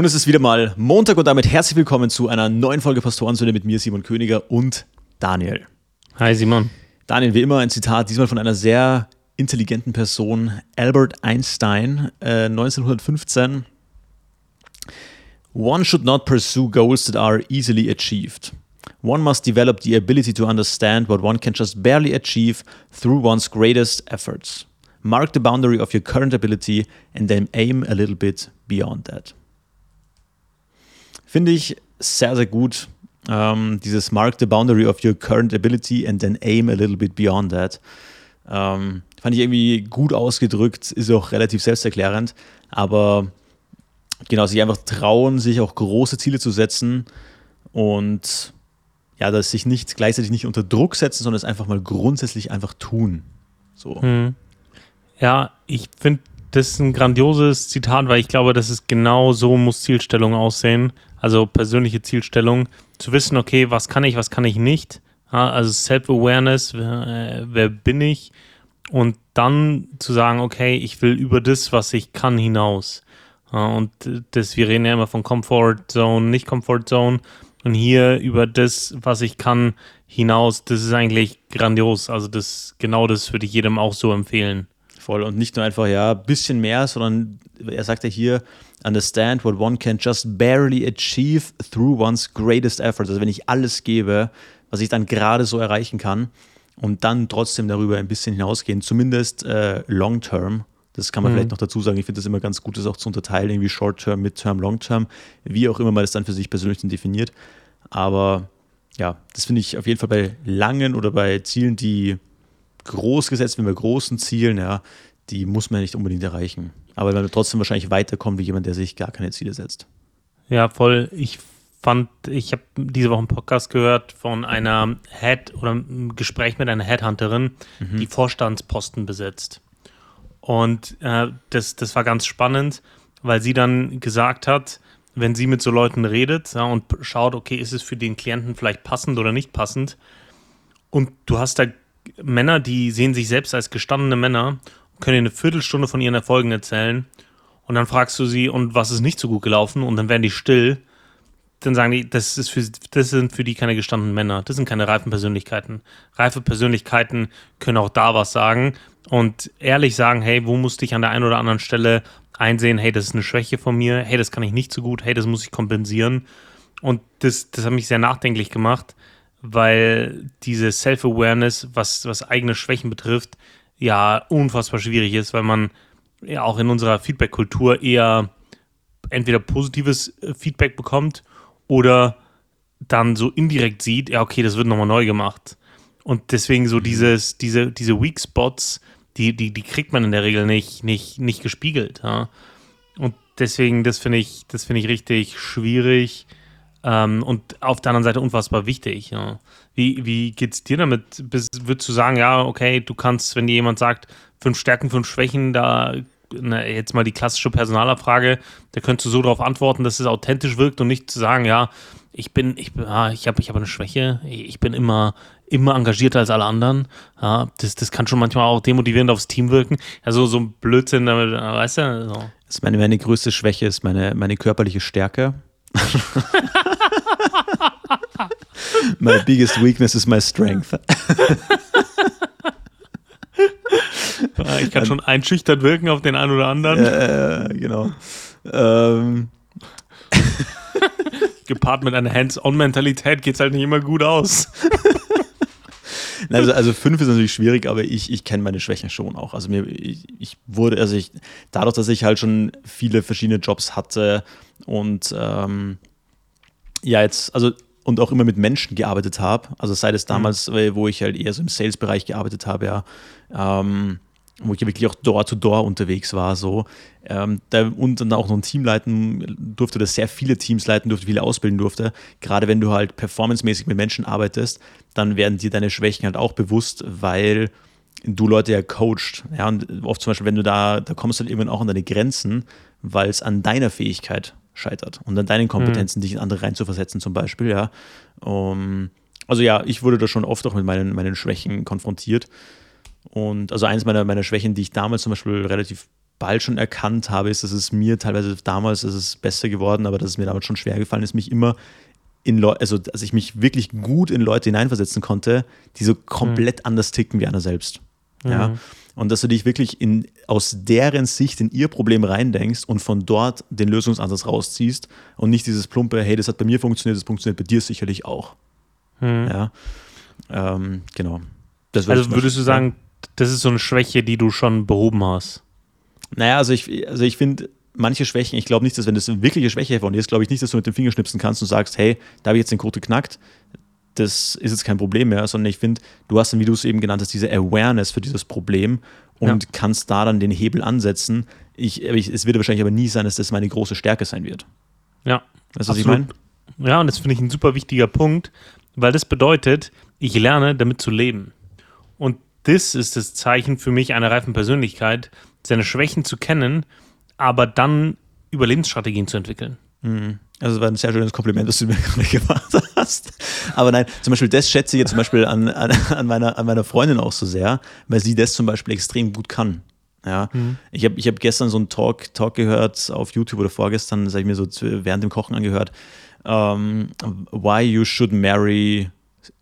Und es ist wieder mal Montag und damit herzlich willkommen zu einer neuen Folge Pastorensöhne mit mir, Simon Königer und Daniel. Hi Simon. Daniel, wie immer ein Zitat, diesmal von einer sehr intelligenten Person, Albert Einstein, äh, 1915. One should not pursue goals that are easily achieved. One must develop the ability to understand what one can just barely achieve through one's greatest efforts. Mark the boundary of your current ability and then aim a little bit beyond that. Finde ich sehr, sehr gut. Ähm, dieses Mark the boundary of your current ability and then aim a little bit beyond that. Ähm, fand ich irgendwie gut ausgedrückt, ist auch relativ selbsterklärend, aber genau, sich einfach trauen, sich auch große Ziele zu setzen und ja, dass sich nicht gleichzeitig nicht unter Druck setzen, sondern es einfach mal grundsätzlich einfach tun. So. Hm. Ja, ich finde das ist ein grandioses Zitat, weil ich glaube, dass es genau so muss Zielstellung aussehen also persönliche Zielstellung, zu wissen, okay, was kann ich, was kann ich nicht, also Self-Awareness, wer, wer bin ich und dann zu sagen, okay, ich will über das, was ich kann, hinaus. Und das, wir reden ja immer von Comfort Zone, nicht Comfort Zone. Und hier über das, was ich kann, hinaus, das ist eigentlich grandios. Also das, genau das würde ich jedem auch so empfehlen. Voll. Und nicht nur einfach, ja, bisschen mehr, sondern er sagt ja hier, understand what one can just barely achieve through one's greatest efforts. Also wenn ich alles gebe, was ich dann gerade so erreichen kann und dann trotzdem darüber ein bisschen hinausgehen, zumindest äh, long term. Das kann man mhm. vielleicht noch dazu sagen. Ich finde das immer ganz gut, das auch zu unterteilen, irgendwie Short Term, Mid Term, Long Term, wie auch immer man das dann für sich persönlich definiert. Aber ja, das finde ich auf jeden Fall bei langen oder bei Zielen, die groß gesetzt werden, bei großen Zielen, ja, die muss man nicht unbedingt erreichen. Aber man trotzdem wahrscheinlich weiterkommt wie jemand, der sich gar keine Ziele setzt. Ja, voll. Ich fand, ich habe diese Woche einen Podcast gehört von einer Head oder ein Gespräch mit einer Headhunterin, mhm. die Vorstandsposten besetzt. Und äh, das, das war ganz spannend, weil sie dann gesagt hat, wenn sie mit so Leuten redet ja, und schaut, okay, ist es für den Klienten vielleicht passend oder nicht passend, und du hast da Männer, die sehen sich selbst als gestandene Männer können dir eine Viertelstunde von ihren Erfolgen erzählen und dann fragst du sie, und was ist nicht so gut gelaufen? Und dann werden die still. Dann sagen die, das, ist für, das sind für die keine gestandenen Männer. Das sind keine reifen Persönlichkeiten. Reife Persönlichkeiten können auch da was sagen und ehrlich sagen, hey, wo musste ich an der einen oder anderen Stelle einsehen, hey, das ist eine Schwäche von mir, hey, das kann ich nicht so gut, hey, das muss ich kompensieren. Und das, das hat mich sehr nachdenklich gemacht, weil diese Self-Awareness, was, was eigene Schwächen betrifft, ja unfassbar schwierig ist, weil man ja auch in unserer Feedback-Kultur eher entweder positives äh, Feedback bekommt oder dann so indirekt sieht, ja, okay, das wird nochmal neu gemacht. Und deswegen so mhm. dieses, diese, diese Weak Spots, die, die, die kriegt man in der Regel nicht, nicht, nicht gespiegelt. Ja? Und deswegen, das finde ich, das finde ich richtig schwierig ähm, und auf der anderen Seite unfassbar wichtig. Ja. Wie, wie geht es dir damit? würdest du sagen, ja, okay, du kannst, wenn dir jemand sagt, fünf Stärken, fünf Schwächen, da na, jetzt mal die klassische Personalerfrage, da könntest du so darauf antworten, dass es authentisch wirkt und nicht zu sagen, ja, ich bin, ich bin, ah, ich habe ich hab eine Schwäche, ich bin immer, immer engagierter als alle anderen. Ja, das, das kann schon manchmal auch demotivierend aufs Team wirken. Also so ein Blödsinn, weißt du? So. Das ist meine, meine größte Schwäche, ist meine, meine körperliche Stärke. my biggest weakness is my strength. ich kann schon einschüchtert wirken auf den einen oder anderen. Äh, genau. Ähm. Gepaart mit einer Hands-on-Mentalität geht es halt nicht immer gut aus. also, also fünf ist natürlich schwierig, aber ich, ich kenne meine Schwächen schon auch. Also mir, ich, ich wurde, also ich, dadurch, dass ich halt schon viele verschiedene Jobs hatte und ähm, ja, jetzt, also und auch immer mit Menschen gearbeitet habe. Also sei es mhm. damals, mhm. wo ich halt eher so im Sales-Bereich gearbeitet habe, ja, ähm, wo ich wirklich auch Door-to-Door -door unterwegs war, so. Ähm, da, und dann auch noch ein Team leiten durfte, oder sehr viele Teams leiten durfte, viele ausbilden durfte. Gerade wenn du halt performancemäßig mit Menschen arbeitest, dann werden dir deine Schwächen halt auch bewusst, weil du Leute ja coacht. Ja, und oft zum Beispiel, wenn du da, da kommst du halt irgendwann auch an deine Grenzen, weil es an deiner Fähigkeit scheitert und an deinen Kompetenzen, mhm. dich in andere reinzuversetzen, zum Beispiel, ja. Um, also ja, ich wurde da schon oft auch mit meinen, meinen Schwächen konfrontiert. Und also eines meiner, meiner Schwächen, die ich damals zum Beispiel relativ bald schon erkannt habe, ist, dass es mir teilweise damals ist es besser geworden, aber dass es mir damals schon schwer gefallen ist, mich immer in Leute, also dass ich mich wirklich gut in Leute hineinversetzen konnte, die so komplett mhm. anders ticken wie einer selbst. Mhm. Und dass du dich wirklich in, aus deren Sicht in ihr Problem reindenkst und von dort den Lösungsansatz rausziehst und nicht dieses plumpe, hey, das hat bei mir funktioniert, das funktioniert bei dir sicherlich auch. Mhm. Ja. Ähm, genau. also würdest du sagen, das ist so eine Schwäche, die du schon behoben hast? Naja, also ich, also ich finde, manche Schwächen, ich glaube nicht, dass wenn das eine wirkliche Schwäche von dir ist, glaube ich nicht, dass du mit dem Finger schnipsen kannst und sagst, hey, da habe ich jetzt den Code geknackt, das ist jetzt kein Problem mehr, sondern ich finde, du hast dann, wie du es eben genannt hast, diese Awareness für dieses Problem und ja. kannst da dann den Hebel ansetzen. Ich, ich, es wird wahrscheinlich aber nie sein, dass das meine große Stärke sein wird. Ja. Weißt du, was ich meine? Ja, und das finde ich ein super wichtiger Punkt, weil das bedeutet, ich lerne damit zu leben. Und das ist das Zeichen für mich einer reifen Persönlichkeit, seine Schwächen zu kennen, aber dann Überlebensstrategien zu entwickeln. Mhm. Also es war ein sehr schönes Kompliment, das du mir gerade gemacht hast. Aber nein, zum Beispiel das schätze ich jetzt zum Beispiel an, an, an, meiner, an meiner Freundin auch so sehr, weil sie das zum Beispiel extrem gut kann. Ja, mhm. ich habe ich hab gestern so einen Talk, Talk gehört auf YouTube oder vorgestern, das habe ich mir so während dem Kochen angehört. Um, ähm, why you should marry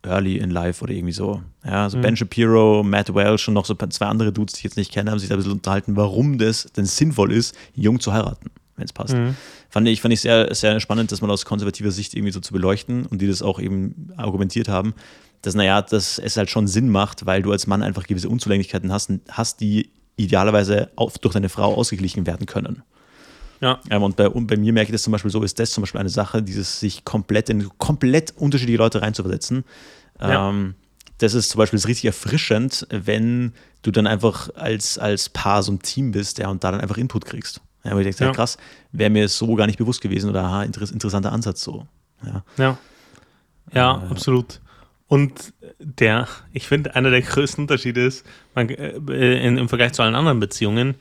early in life oder irgendwie so. Ja, so mhm. Ben Shapiro, Matt Welch und noch so zwei andere Dudes, die ich jetzt nicht kenne, haben sich da ein bisschen unterhalten, warum das denn sinnvoll ist, jung zu heiraten, wenn es passt. Mhm. Fand ich, fand ich sehr, sehr spannend, das mal aus konservativer Sicht irgendwie so zu beleuchten und die das auch eben argumentiert haben, dass, naja, dass es halt schon Sinn macht, weil du als Mann einfach gewisse Unzulänglichkeiten hast, hast die idealerweise auf, durch deine Frau ausgeglichen werden können. Ja. Ähm, und, bei, und bei mir merke ich das zum Beispiel so, ist das zum Beispiel eine Sache, dieses sich komplett in komplett unterschiedliche Leute reinzuversetzen. Ja. Ähm, das ist zum Beispiel richtig erfrischend, wenn du dann einfach als, als Paar so ein Team bist, ja, und da dann einfach Input kriegst. Ja, wo ich denke, ja. krass, wäre mir so gar nicht bewusst gewesen oder aha, interessanter Ansatz so. Ja, ja, ja äh, absolut. Und der, ich finde, einer der größten Unterschiede ist, man, äh, in, im Vergleich zu allen anderen Beziehungen,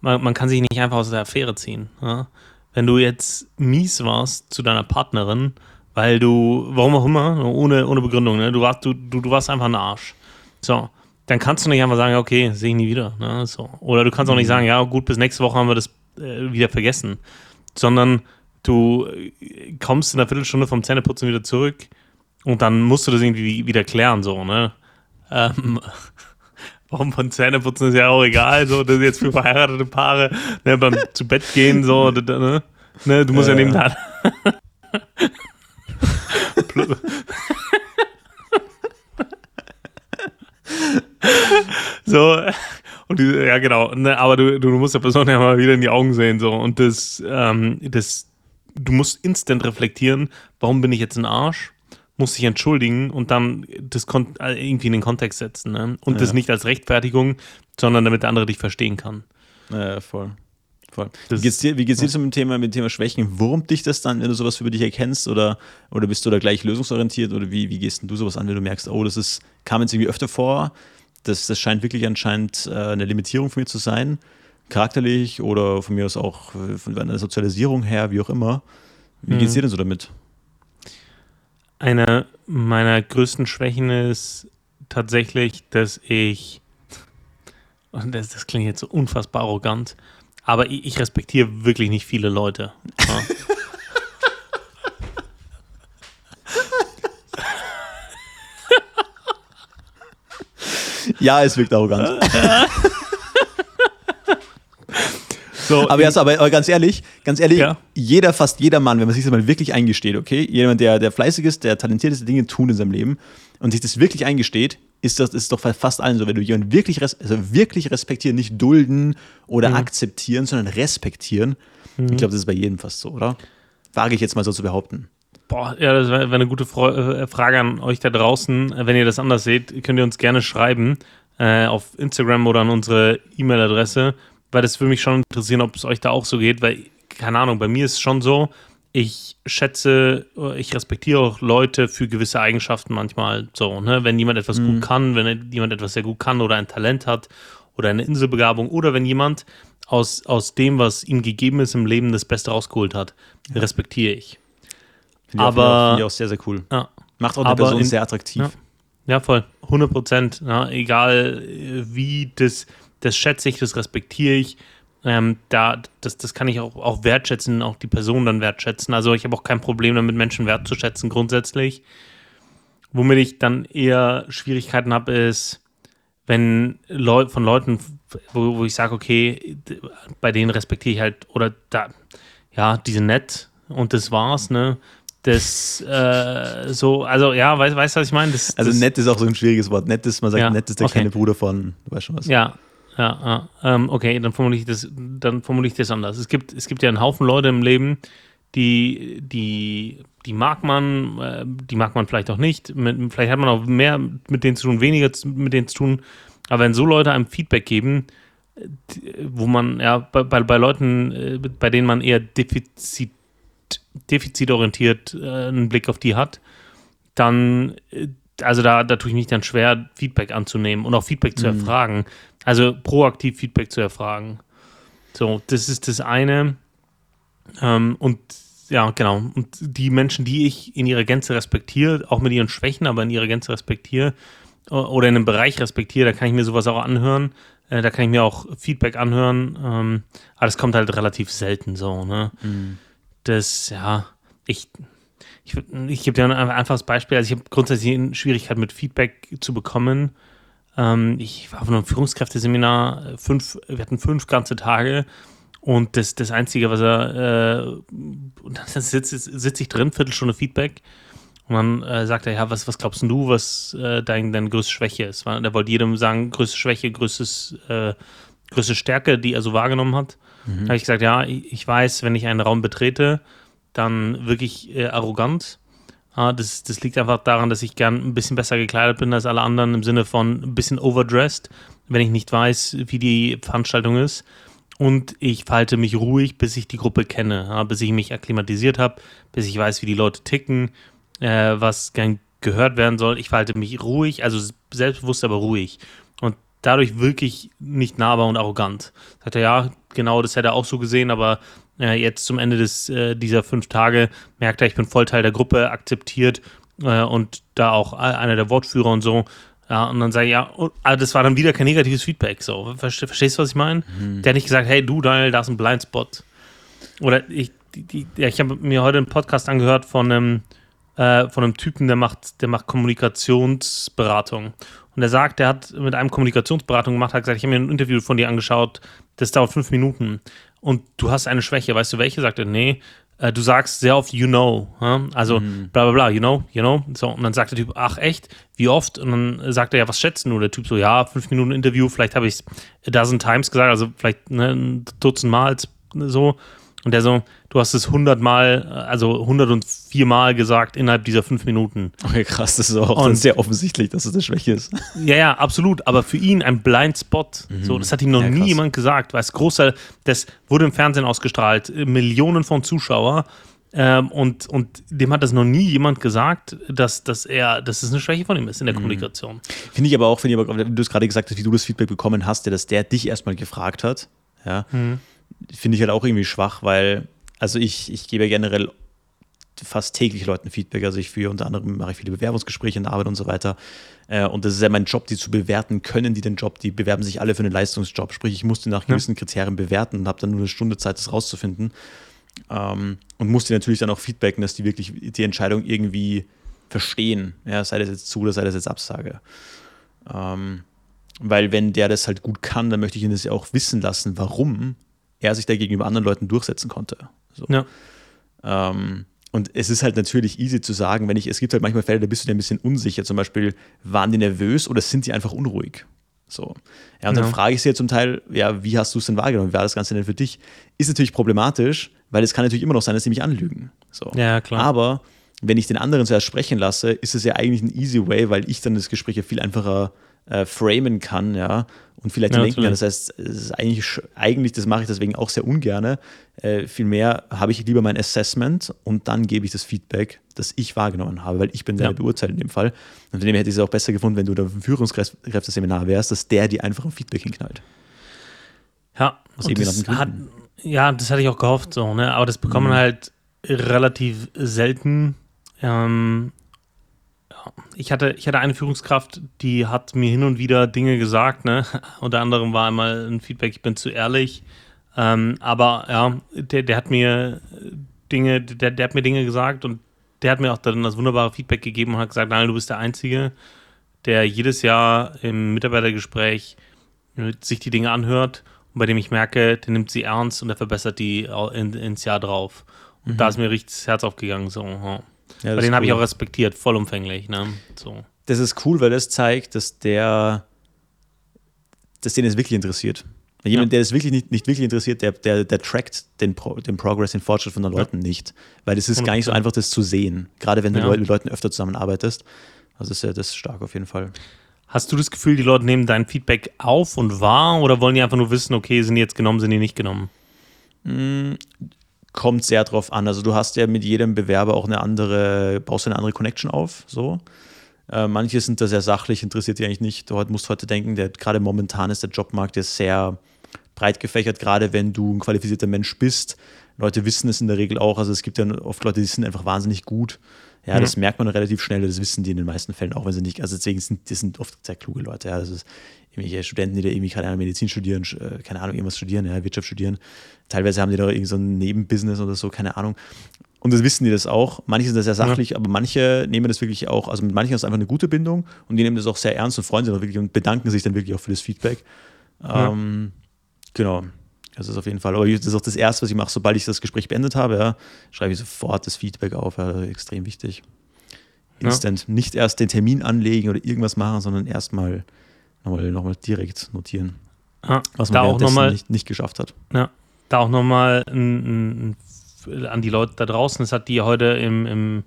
man, man kann sich nicht einfach aus der Affäre ziehen. Ja? Wenn du jetzt mies warst zu deiner Partnerin, weil du, warum auch immer, ohne, ohne Begründung, ne? du, warst, du, du, du warst einfach ein Arsch. So, dann kannst du nicht einfach sagen, okay, sehe ich nie wieder. Ne? So. Oder du kannst auch nicht mhm. sagen, ja, gut, bis nächste Woche haben wir das äh, wieder vergessen. Sondern du äh, kommst in einer Viertelstunde vom Zähneputzen wieder zurück und dann musst du das irgendwie wieder klären, so, ne? Ähm, warum von Zähneputzen ist ja auch egal, so, das ist jetzt für verheiratete Paare, ne, beim zu Bett gehen, so, ne, ne du musst äh. ja neben da. so, und die, ja, genau, ne, aber du, du musst der Person ja mal wieder in die Augen sehen, so, und das, ähm, das, du musst instant reflektieren, warum bin ich jetzt ein Arsch? Muss dich entschuldigen und dann das äh, irgendwie in den Kontext setzen, ne? Und ja. das nicht als Rechtfertigung, sondern damit der andere dich verstehen kann. Ja, voll. Voll. wie geht's dir, wie geht's dir so mit dem Thema, mit dem Thema Schwächen? Wurmt dich das dann, wenn du sowas über dich erkennst oder, oder bist du da gleich lösungsorientiert oder wie, wie gehst du sowas an, wenn du merkst, oh, das ist, kam jetzt irgendwie öfter vor, das, das scheint wirklich anscheinend äh, eine Limitierung von mir zu sein, charakterlich oder von mir aus auch äh, von einer Sozialisierung her, wie auch immer. Wie mhm. geht's dir denn so damit? Eine meiner größten Schwächen ist tatsächlich, dass ich, und das, das klingt jetzt so unfassbar arrogant, aber ich, ich respektiere wirklich nicht viele Leute. Ja. ja, es wirkt arrogant. So, aber, ja, aber, aber, ganz ehrlich, ganz ehrlich, ja. jeder, fast jeder Mann, wenn man sich das mal wirklich eingesteht, okay, jemand, der, der fleißig ist, der talentiert ist, Dinge tun in seinem Leben und sich das wirklich eingesteht, ist das ist doch fast allen so, wenn du jemanden wirklich, also wirklich respektieren, nicht dulden oder mhm. akzeptieren, sondern respektieren. Mhm. Ich glaube, das ist bei jedem fast so, oder? Wage ich jetzt mal so zu behaupten. Boah, ja, das wäre eine gute äh, Frage an euch da draußen. Wenn ihr das anders seht, könnt ihr uns gerne schreiben äh, auf Instagram oder an unsere E-Mail-Adresse, weil das würde mich schon interessieren, ob es euch da auch so geht, weil, keine Ahnung, bei mir ist es schon so, ich schätze, ich respektiere auch Leute für gewisse Eigenschaften manchmal so, ne? Wenn jemand etwas mhm. gut kann, wenn jemand etwas sehr gut kann oder ein Talent hat oder eine Inselbegabung oder wenn jemand aus, aus dem, was ihm gegeben ist im Leben, das Beste rausgeholt hat, respektiere ich. Finde aber finde ich auch sehr, sehr cool. Ja. Macht auch eine Person in, sehr attraktiv. Ja, ja voll. 100 Prozent. Ja, egal wie das das schätze ich, das respektiere ich. Ähm, da, das, das kann ich auch, auch wertschätzen, auch die Person dann wertschätzen. Also ich habe auch kein Problem damit, Menschen wertzuschätzen grundsätzlich. Womit ich dann eher Schwierigkeiten habe, ist, wenn Leu von Leuten, wo, wo ich sage, okay, bei denen respektiere ich halt, oder da, ja, die sind nett und das war's, ne? Das, äh, so, also ja, weißt du, was ich meine? Das, also das, nett ist auch so ein schwieriges Wort. Nett ist, man sagt, Ja, nett ist der okay. kleine Bruder von, du weißt schon was. Ja, ja, ja. Ähm, okay, dann formuliere ich das, dann formuliere ich das anders. Es gibt, es gibt ja einen Haufen Leute im Leben, die, die, die mag man, äh, die mag man vielleicht auch nicht. Mit, vielleicht hat man auch mehr mit denen zu tun, weniger mit denen zu tun. Aber wenn so Leute einem Feedback geben, äh, wo man, ja, bei, bei, bei Leuten, äh, bei denen man eher defizit, defizitorientiert äh, einen Blick auf die hat, dann, äh, also da, da tue ich mich dann schwer, Feedback anzunehmen und auch Feedback zu erfragen. Also proaktiv Feedback zu erfragen. So, das ist das eine. Ähm, und ja, genau. Und die Menschen, die ich in ihrer Gänze respektiere, auch mit ihren Schwächen, aber in ihrer Gänze respektiere oder in einem Bereich respektiere, da kann ich mir sowas auch anhören. Äh, da kann ich mir auch Feedback anhören. Ähm, aber das kommt halt relativ selten so, ne? Das, ja, ich, ich, ich gebe dir ein einfaches Beispiel. Also ich habe grundsätzlich eine Schwierigkeit mit Feedback zu bekommen. Ähm, ich war auf einem Führungskräfteseminar, äh, fünf, wir hatten fünf ganze Tage und das, das Einzige, was er, äh, und dann sitze sitz ich drin, Viertelstunde Feedback und dann äh, sagt er, ja, was, was glaubst du, was äh, dein, deine größte Schwäche ist? Weil Der wollte jedem sagen, größte Schwäche, größtes, äh, größte Stärke, die er so wahrgenommen hat. Da habe ich gesagt, ja, ich weiß, wenn ich einen Raum betrete, dann wirklich äh, arrogant. Ah, das, das liegt einfach daran, dass ich gern ein bisschen besser gekleidet bin als alle anderen, im Sinne von ein bisschen overdressed, wenn ich nicht weiß, wie die Veranstaltung ist. Und ich verhalte mich ruhig, bis ich die Gruppe kenne, ja, bis ich mich akklimatisiert habe, bis ich weiß, wie die Leute ticken, äh, was gern gehört werden soll. Ich verhalte mich ruhig, also selbstbewusst, aber ruhig. Und dadurch wirklich nicht nahbar und arrogant. Sagt er, ja, genau, das hätte er auch so gesehen, aber äh, jetzt zum Ende des, äh, dieser fünf Tage merkt er, ich bin voll Teil der Gruppe, akzeptiert äh, und da auch einer der Wortführer und so. Ja, und dann sage ich, ja, und, aber das war dann wieder kein negatives Feedback. So. Verste- Verstehst du, was ich meine? Der hat nicht gesagt, hey, du, Daniel, da ist ein Blindspot. Oder ich, die, die, ja, ich habe mir heute einen Podcast angehört von einem, äh, von einem Typen, der macht, der macht Kommunikationsberatung. Und er sagt, der hat mit einem Kommunikationsberatung gemacht, hat gesagt, ich habe mir ein Interview von dir angeschaut, das dauert fünf Minuten. Und du hast eine Schwäche, weißt du welche? Sagt er, nee. Äh, du sagst sehr oft, you know. Ja? Also bla bla bla, you know, you know. So, und dann sagt der Typ, ach echt? Wie oft? Und dann sagt er, ja, was schätzen du? Der Typ so, ja, fünf Minuten Interview, vielleicht habe ich es a dozen times gesagt, also vielleicht ne, ein Dutzend Mal so. Und der so, du hast es hundertmal, also 104 Mal gesagt innerhalb dieser fünf Minuten. Okay, krass, das ist auch Und- sehr offensichtlich, dass es eine Schwäche ist. Ja, ja, absolut. Aber für ihn ein Blind Spot. So, das hat ihm noch Ja, nie jemand gesagt. Weil es großer, das wurde im Fernsehen ausgestrahlt, äh, Millionen von Zuschauer. Ähm, und, und dem hat das noch nie jemand gesagt, dass, dass er, dass es eine Schwäche von ihm ist in der Kommunikation. Finde ich aber auch, finde ich aber, wenn du es gerade gesagt hast, wie du das Feedback bekommen hast, ja, dass der dich erstmal gefragt hat, ja, finde ich halt auch irgendwie schwach, weil, also ich, ich gebe ja generell fast täglich Leuten Feedback. Also ich führe unter anderem, mache ich viele Bewerbungsgespräche in der Arbeit und so weiter. Äh, Und das ist ja mein Job, die zu bewerten. Können die den Job? Die bewerben sich alle für einen Leistungsjob. Sprich, ich musste nach gewissen Kriterien bewerten und habe dann nur eine Stunde Zeit, das rauszufinden. Ähm, Und musste natürlich dann auch feedbacken, dass die wirklich die Entscheidung irgendwie verstehen. Ja, sei das jetzt zu oder sei das jetzt Absage. Ähm, weil wenn der das halt gut kann, dann möchte ich ihn das ja auch wissen lassen, warum er sich da gegenüber anderen Leuten durchsetzen konnte. So. Ja. Ähm, und es ist halt natürlich easy zu sagen, wenn ich, es gibt halt manchmal Fälle, da bist du dir ein bisschen unsicher. Zum Beispiel, waren die nervös oder sind die einfach unruhig? So. Ja, und dann Ja. frage ich sie ja zum Teil, ja, wie hast du es denn wahrgenommen? Wie war das Ganze denn für dich? Ist natürlich problematisch, weil es kann natürlich immer noch sein, dass sie mich anlügen. So. Ja, klar. Aber wenn ich den anderen zuerst sprechen lasse, ist es ja eigentlich ein easy way, weil ich dann das Gespräch ja viel einfacher äh, framen kann, ja, und vielleicht Ja, denken kann. Das heißt, es ist eigentlich, eigentlich, das mache ich deswegen auch sehr ungerne. Äh, vielmehr habe ich lieber mein Assessment und dann gebe ich das Feedback, das ich wahrgenommen habe, weil ich bin der Ja. Beurteiler in dem Fall. Und von dem hätte ich es auch besser gefunden, wenn du da dem Führungskräfteseminar wärst, dass der dir einfach ein Feedback hinknallt. Ja, Aus eben das hat, ja, das hatte ich auch gehofft, so, ne? Aber das bekommen Mhm. halt relativ selten. Ähm, ich hatte, ich hatte eine Führungskraft, die hat mir hin und wieder Dinge gesagt, ne? Unter anderem war einmal ein Feedback, ich bin zu ehrlich. Ähm, aber ja, der, der hat mir Dinge, der, der hat mir Dinge gesagt und der hat mir auch dann das wunderbare Feedback gegeben und hat gesagt, nein, du bist der Einzige, der jedes Jahr im Mitarbeitergespräch sich die Dinge anhört und bei dem ich merke, der nimmt sie ernst und er verbessert die in, ins Jahr drauf. Und mhm. da ist mir richtig das Herz aufgegangen. So, ja, bei denen cool. habe ich auch respektiert, vollumfänglich. Ne? So. Das ist cool, weil das zeigt, dass der, dass den es wirklich interessiert. Jemand, ja. der es wirklich nicht, nicht wirklich interessiert, der, der, der trackt den, Pro, den Progress, den Fortschritt von den Leuten ja. nicht. Weil es ist gar nicht so einfach, das zu sehen. Gerade wenn du ja. mit Leuten öfter zusammenarbeitest. Also ist ja das stark auf jeden Fall. Hast du das Gefühl, die Leute nehmen dein Feedback auf und wahr oder wollen die einfach nur wissen, okay, sind die jetzt genommen, sind die nicht genommen? Mm, kommt sehr drauf an. Also du hast ja mit jedem Bewerber auch eine andere, baust eine andere Connection auf. So. Äh, manche sind da sehr sachlich, interessiert die eigentlich nicht. Du musst heute denken, der, gerade momentan ist der Jobmarkt ja sehr breit gefächert, gerade wenn du ein qualifizierter Mensch bist. Leute wissen es in der Regel auch. Also es gibt ja oft Leute, die sind einfach wahnsinnig gut ja, mhm. das merkt man relativ schnell, das wissen die in den meisten Fällen, auch wenn sie nicht, also deswegen sind das sind oft sehr kluge Leute, ja, das ist irgendwelche Studenten, die da irgendwie, keine Ahnung, Medizin studieren, äh, keine Ahnung, irgendwas studieren, ja, Wirtschaft studieren. Teilweise haben die da irgendwie so ein Nebenbusiness oder so, keine Ahnung. Und das wissen die das auch. Manche sind da sehr sachlich, ja. aber manche nehmen das wirklich auch, also mit manchen ist es einfach eine gute Bindung und die nehmen das auch sehr ernst und freuen sich auch wirklich und bedanken sich dann wirklich auch für das Feedback. Ja. Ähm, genau. Das ist auf jeden Fall. Aber das ist auch das Erste, was ich mache, sobald ich das Gespräch beendet habe, ja, schreibe ich sofort das Feedback auf. Ja, extrem wichtig. Instant. Ja. Nicht erst den Termin anlegen oder irgendwas machen, sondern erstmal nochmal noch mal direkt notieren. Ja, was man auch noch mal, nicht, nicht geschafft hat. Ja, da auch nochmal an die Leute da draußen. Das hat die heute im, im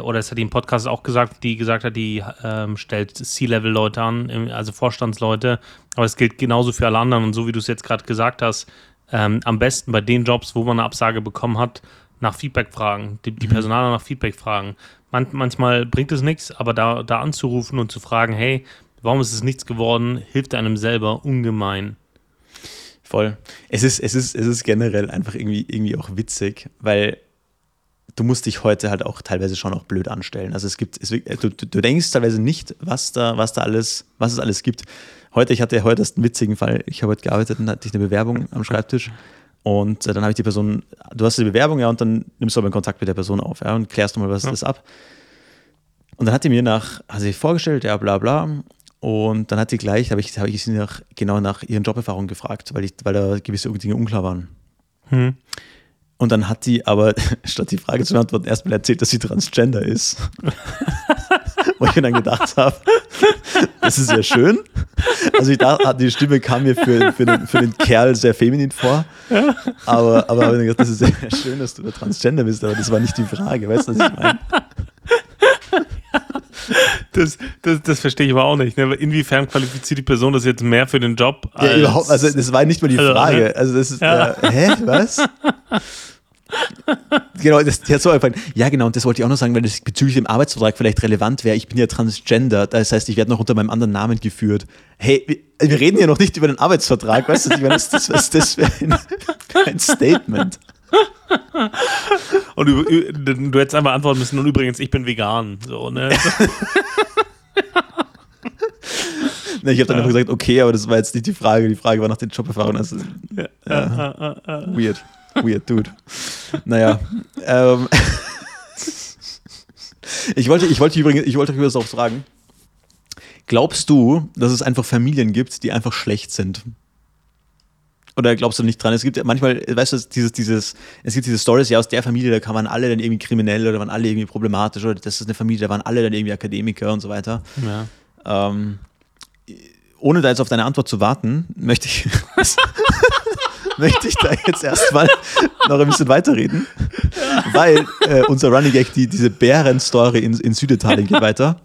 oder es hat die im Podcast auch gesagt, die gesagt hat, die ähm, stellt C-Level-Leute an, also Vorstandsleute. Aber es gilt genauso für alle anderen. Und so wie du es jetzt gerade gesagt hast, ähm, am besten bei den Jobs, wo man eine Absage bekommen hat, nach Feedback fragen, die, die mhm. Personaler nach Feedback fragen. Man, manchmal bringt es nichts, aber da, da anzurufen und zu fragen, hey, warum ist es nichts geworden, hilft einem selber ungemein. Voll. Es ist, es ist, es ist generell einfach irgendwie, irgendwie auch witzig, weil du musst dich heute halt auch teilweise schon auch blöd anstellen. Also es gibt, es, du, du denkst teilweise nicht, was da, was da alles, was es alles gibt. Heute, ich hatte heute einen witzigen Fall. Ich habe heute gearbeitet und hatte ich eine Bewerbung am Schreibtisch. Und äh, dann habe ich die Person, du hast die Bewerbung, ja, und dann nimmst du aber Kontakt mit der Person auf, ja, und klärst nochmal, was ja. ist ab. Und dann hat die mir nach, hat sie vorgestellt, ja, bla, bla. Und dann hat sie gleich, habe ich, hab ich sie nach, genau nach ihren Joberfahrungen gefragt, weil, ich, weil da gewisse Dinge unklar waren. Hm. Und dann hat die aber, statt die Frage zu beantworten, erstmal erzählt, dass sie Transgender ist. Wo ich mir dann gedacht habe, das ist ja schön. Also ich dachte, die Stimme kam mir für, für, den, für den Kerl sehr feminin vor. Aber, aber ich gedacht, das ist sehr schön, dass du da Transgender bist, aber das war nicht die Frage. Weißt du, was ich meine? Das, das, das verstehe ich aber auch nicht. Ne? Inwiefern qualifiziert die Person das jetzt mehr für den Job? ja, überhaupt, also das war nicht mal die also, Frage. Also das ist, ja. äh, hä, was? Genau, das, das hat so einfach. Ja, genau, und das wollte ich auch noch sagen, weil das bezüglich dem Arbeitsvertrag vielleicht relevant wäre. Ich bin ja Transgender, das heißt, ich werde noch unter meinem anderen Namen geführt. Hey, wir, reden ja noch nicht über den Arbeitsvertrag, weißt du? Ich meine, das, das, was das für ein, ein Statement. Und du, du hättest einfach antworten müssen, und übrigens, ich bin vegan. So, ne? ich habe dann einfach gesagt, okay, aber das war jetzt nicht die Frage. Die Frage war nach den Joberfahrungen. Also, ja. Ja. Weird. Weird Dude. Naja. Ähm, ich, wollte, ich wollte übrigens, ich wollte übrigens auch fragen. Glaubst du, dass es einfach Familien gibt, die einfach schlecht sind? Oder glaubst du nicht dran? Es gibt ja manchmal, weißt du, dieses, dieses, es gibt diese Stories, ja, aus der Familie, da kann man alle dann irgendwie kriminell oder waren alle irgendwie problematisch oder das ist eine Familie, da waren alle dann irgendwie Akademiker und so weiter. Ja. Ähm, ohne da jetzt auf deine Antwort zu warten, möchte ich möchte ich da jetzt erstmal noch ein bisschen weiterreden, weil äh, unser Running Gag, die, diese Bären-Story in, in Süditalien geht weiter.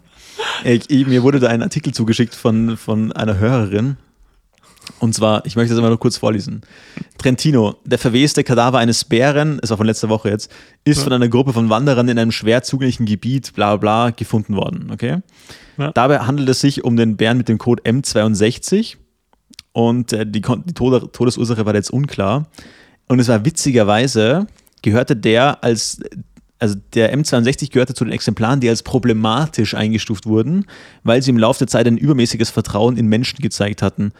Ich, ich, mir wurde da ein Artikel zugeschickt von, von einer Hörerin. Und zwar, ich möchte das einmal nur kurz vorlesen. Trentino, der verweste Kadaver eines Bären, es war von letzter Woche jetzt, ist ja. von einer Gruppe von Wanderern in einem schwer zugänglichen Gebiet, bla bla, gefunden worden. Okay? Ja. Dabei handelt es sich um den Bären mit dem Code M62 und äh, die, die Todesursache war jetzt unklar. Und es war witzigerweise, gehörte der als also der M62 gehörte zu den Exemplaren, die als problematisch eingestuft wurden, weil sie im Laufe der Zeit ein übermäßiges Vertrauen in Menschen gezeigt hatten.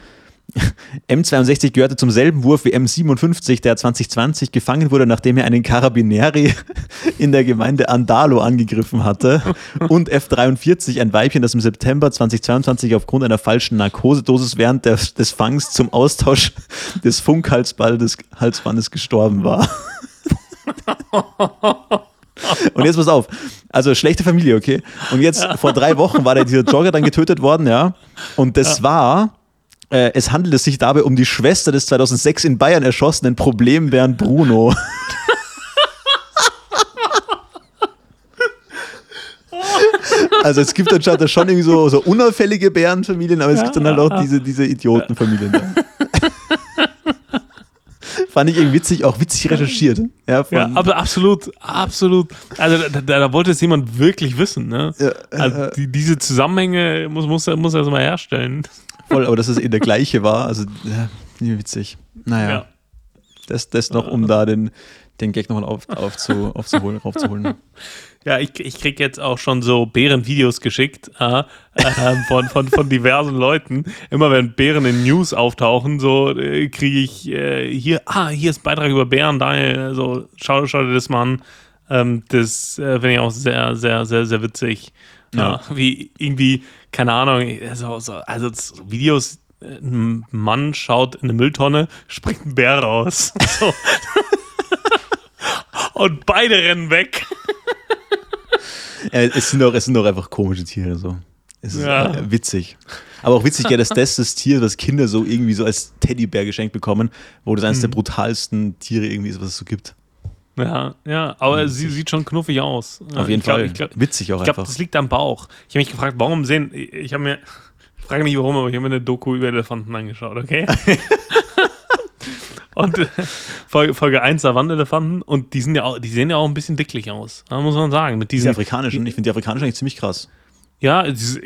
M62 gehörte zum selben Wurf wie M57, der 2020 gefangen wurde, nachdem er einen Carabinieri in der Gemeinde Andalo angegriffen hatte. Und F43, ein Weibchen, das im September 2022 aufgrund einer falschen Narkosedosis während des, des Fangs zum Austausch des Funkhalsbandes Halsbandes gestorben war. Und jetzt pass auf. Also schlechte Familie, okay? Und jetzt vor drei Wochen war der, dieser Jogger dann getötet worden, ja. Und das ja. war, äh, es handelte sich dabei um die Schwester des 2006 in Bayern erschossenen Problembären Bruno. Also es gibt anscheinend schon irgendwie so, so unauffällige Bärenfamilien, aber es gibt dann halt auch diese, diese Idiotenfamilien. Da. Fand ich irgendwie witzig, auch witzig recherchiert. Ja, ja aber absolut, absolut. Also da, da, da, wollte es jemand wirklich wissen. Ne? Ja, also, äh, die, diese Zusammenhänge muss, muss, muss er erstmal herstellen. Voll, aber dass es eh der gleiche war, also ja, witzig. Naja. Ja. Das, das noch, um da den, den Gag nochmal auf, aufzu, aufzuholen, raufzuholen. Ja, ich, ich kriege jetzt auch schon so Bärenvideos geschickt äh, äh, von, von, von diversen Leuten. Immer wenn Bären in News auftauchen, so äh, kriege ich äh, hier, ah, hier ist ein Beitrag über Bären, Daniel, so schau, schau dir das mal an. Ähm, das äh, finde ich auch sehr, sehr, sehr, sehr witzig. Ja. wie irgendwie, keine Ahnung, so, so, also Videos, ein Mann schaut in eine Mülltonne, springt ein Bär raus. So. Und beide rennen weg. Ja, es, sind auch, es sind auch einfach komische Tiere so. Es ist ja. äh, witzig. Aber auch witzig, ja, dass das das Tier, das Kinder so irgendwie so als Teddybär geschenkt bekommen, wo das eines mhm. der brutalsten Tiere irgendwie ist, was es so gibt. Ja, ja, aber mhm. sie sieht schon knuffig aus. Auf jeden glaub, Fall. Glaub, witzig auch ich glaub, einfach. Ich glaube, das liegt am Bauch. Ich habe mich gefragt, warum sehen, ich habe mir, ich frage mich warum, aber ich habe mir eine Doku über Elefanten angeschaut, okay? Und äh, Folge, Folge 1 Savannenelefanten und die sind ja auch, die sehen ja auch ein bisschen dicklich aus, muss man sagen. Mit diesen, die afrikanischen, ich finde die afrikanischen eigentlich ziemlich krass. Ja,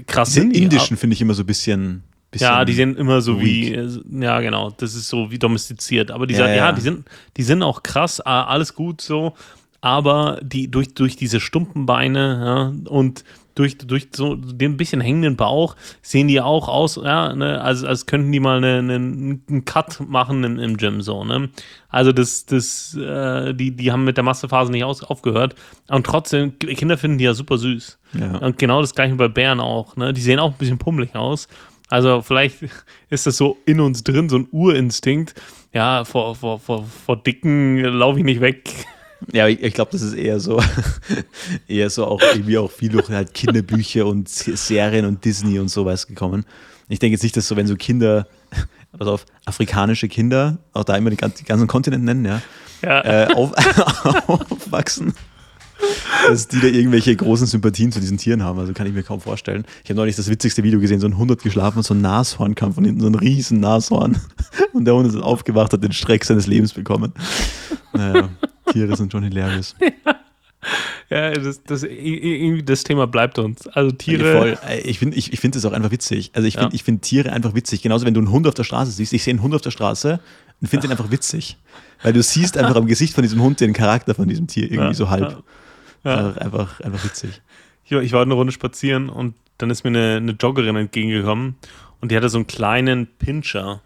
krass die sind die indischen finde ich immer so ein bisschen, bisschen Ja, die sehen immer so weak. wie äh, ja, genau, das ist so wie domestiziert, aber die ja, ja. ja, die sind die sind auch krass, alles gut so, aber die durch durch diese stumpen Beine ja, und durch, durch so den bisschen hängenden Bauch sehen die auch aus, ja, ne, als, als könnten die mal eine, eine, einen Cut machen im, im Gym so, ne? Also das, das, äh, die, die haben mit der Massephase nicht aus, aufgehört. Und trotzdem, Kinder finden die ja super süß. Ja. Und genau das gleiche bei Bären auch, ne? Die sehen auch ein bisschen pummelig aus. Also vielleicht ist das so in uns drin, so ein Urinstinkt. Ja, vor, vor, vor, vor Dicken laufe ich nicht weg. Ja, ich, ich glaube, das ist eher so, eher so auch irgendwie auch viel durch halt Kinderbücher und Serien und Disney und sowas gekommen. Ich denke jetzt nicht, dass so, wenn so Kinder, pass auf, afrikanische Kinder, auch da immer die, die ganzen Kontinente nennen, ja, ja. Äh, auf, aufwachsen, dass die da irgendwelche großen Sympathien zu diesen Tieren haben. Also kann ich mir kaum vorstellen. Ich habe neulich das witzigste Video gesehen, so ein 100 geschlafen und so ein Nashorn kam von hinten, so ein riesen Nashorn. Und der Hund ist aufgewacht, hat den Streck seines Lebens bekommen. Naja. Tiere sind schon hilarious. Ja, das, das, irgendwie das Thema bleibt uns. Also Tiere. Ja, ich finde ich, ich find das auch einfach witzig. Also ich finde ja. find Tiere einfach witzig. Genauso wenn du einen Hund auf der Straße siehst. Ich sehe einen Hund auf der Straße und finde den einfach witzig. Weil du siehst einfach am Gesicht von diesem Hund den Charakter von diesem Tier irgendwie ja, so halb. Ja. Einfach, einfach witzig. Ich, ich war eine Runde spazieren und dann ist mir eine, eine Joggerin entgegengekommen und die hatte so einen kleinen Pinscher.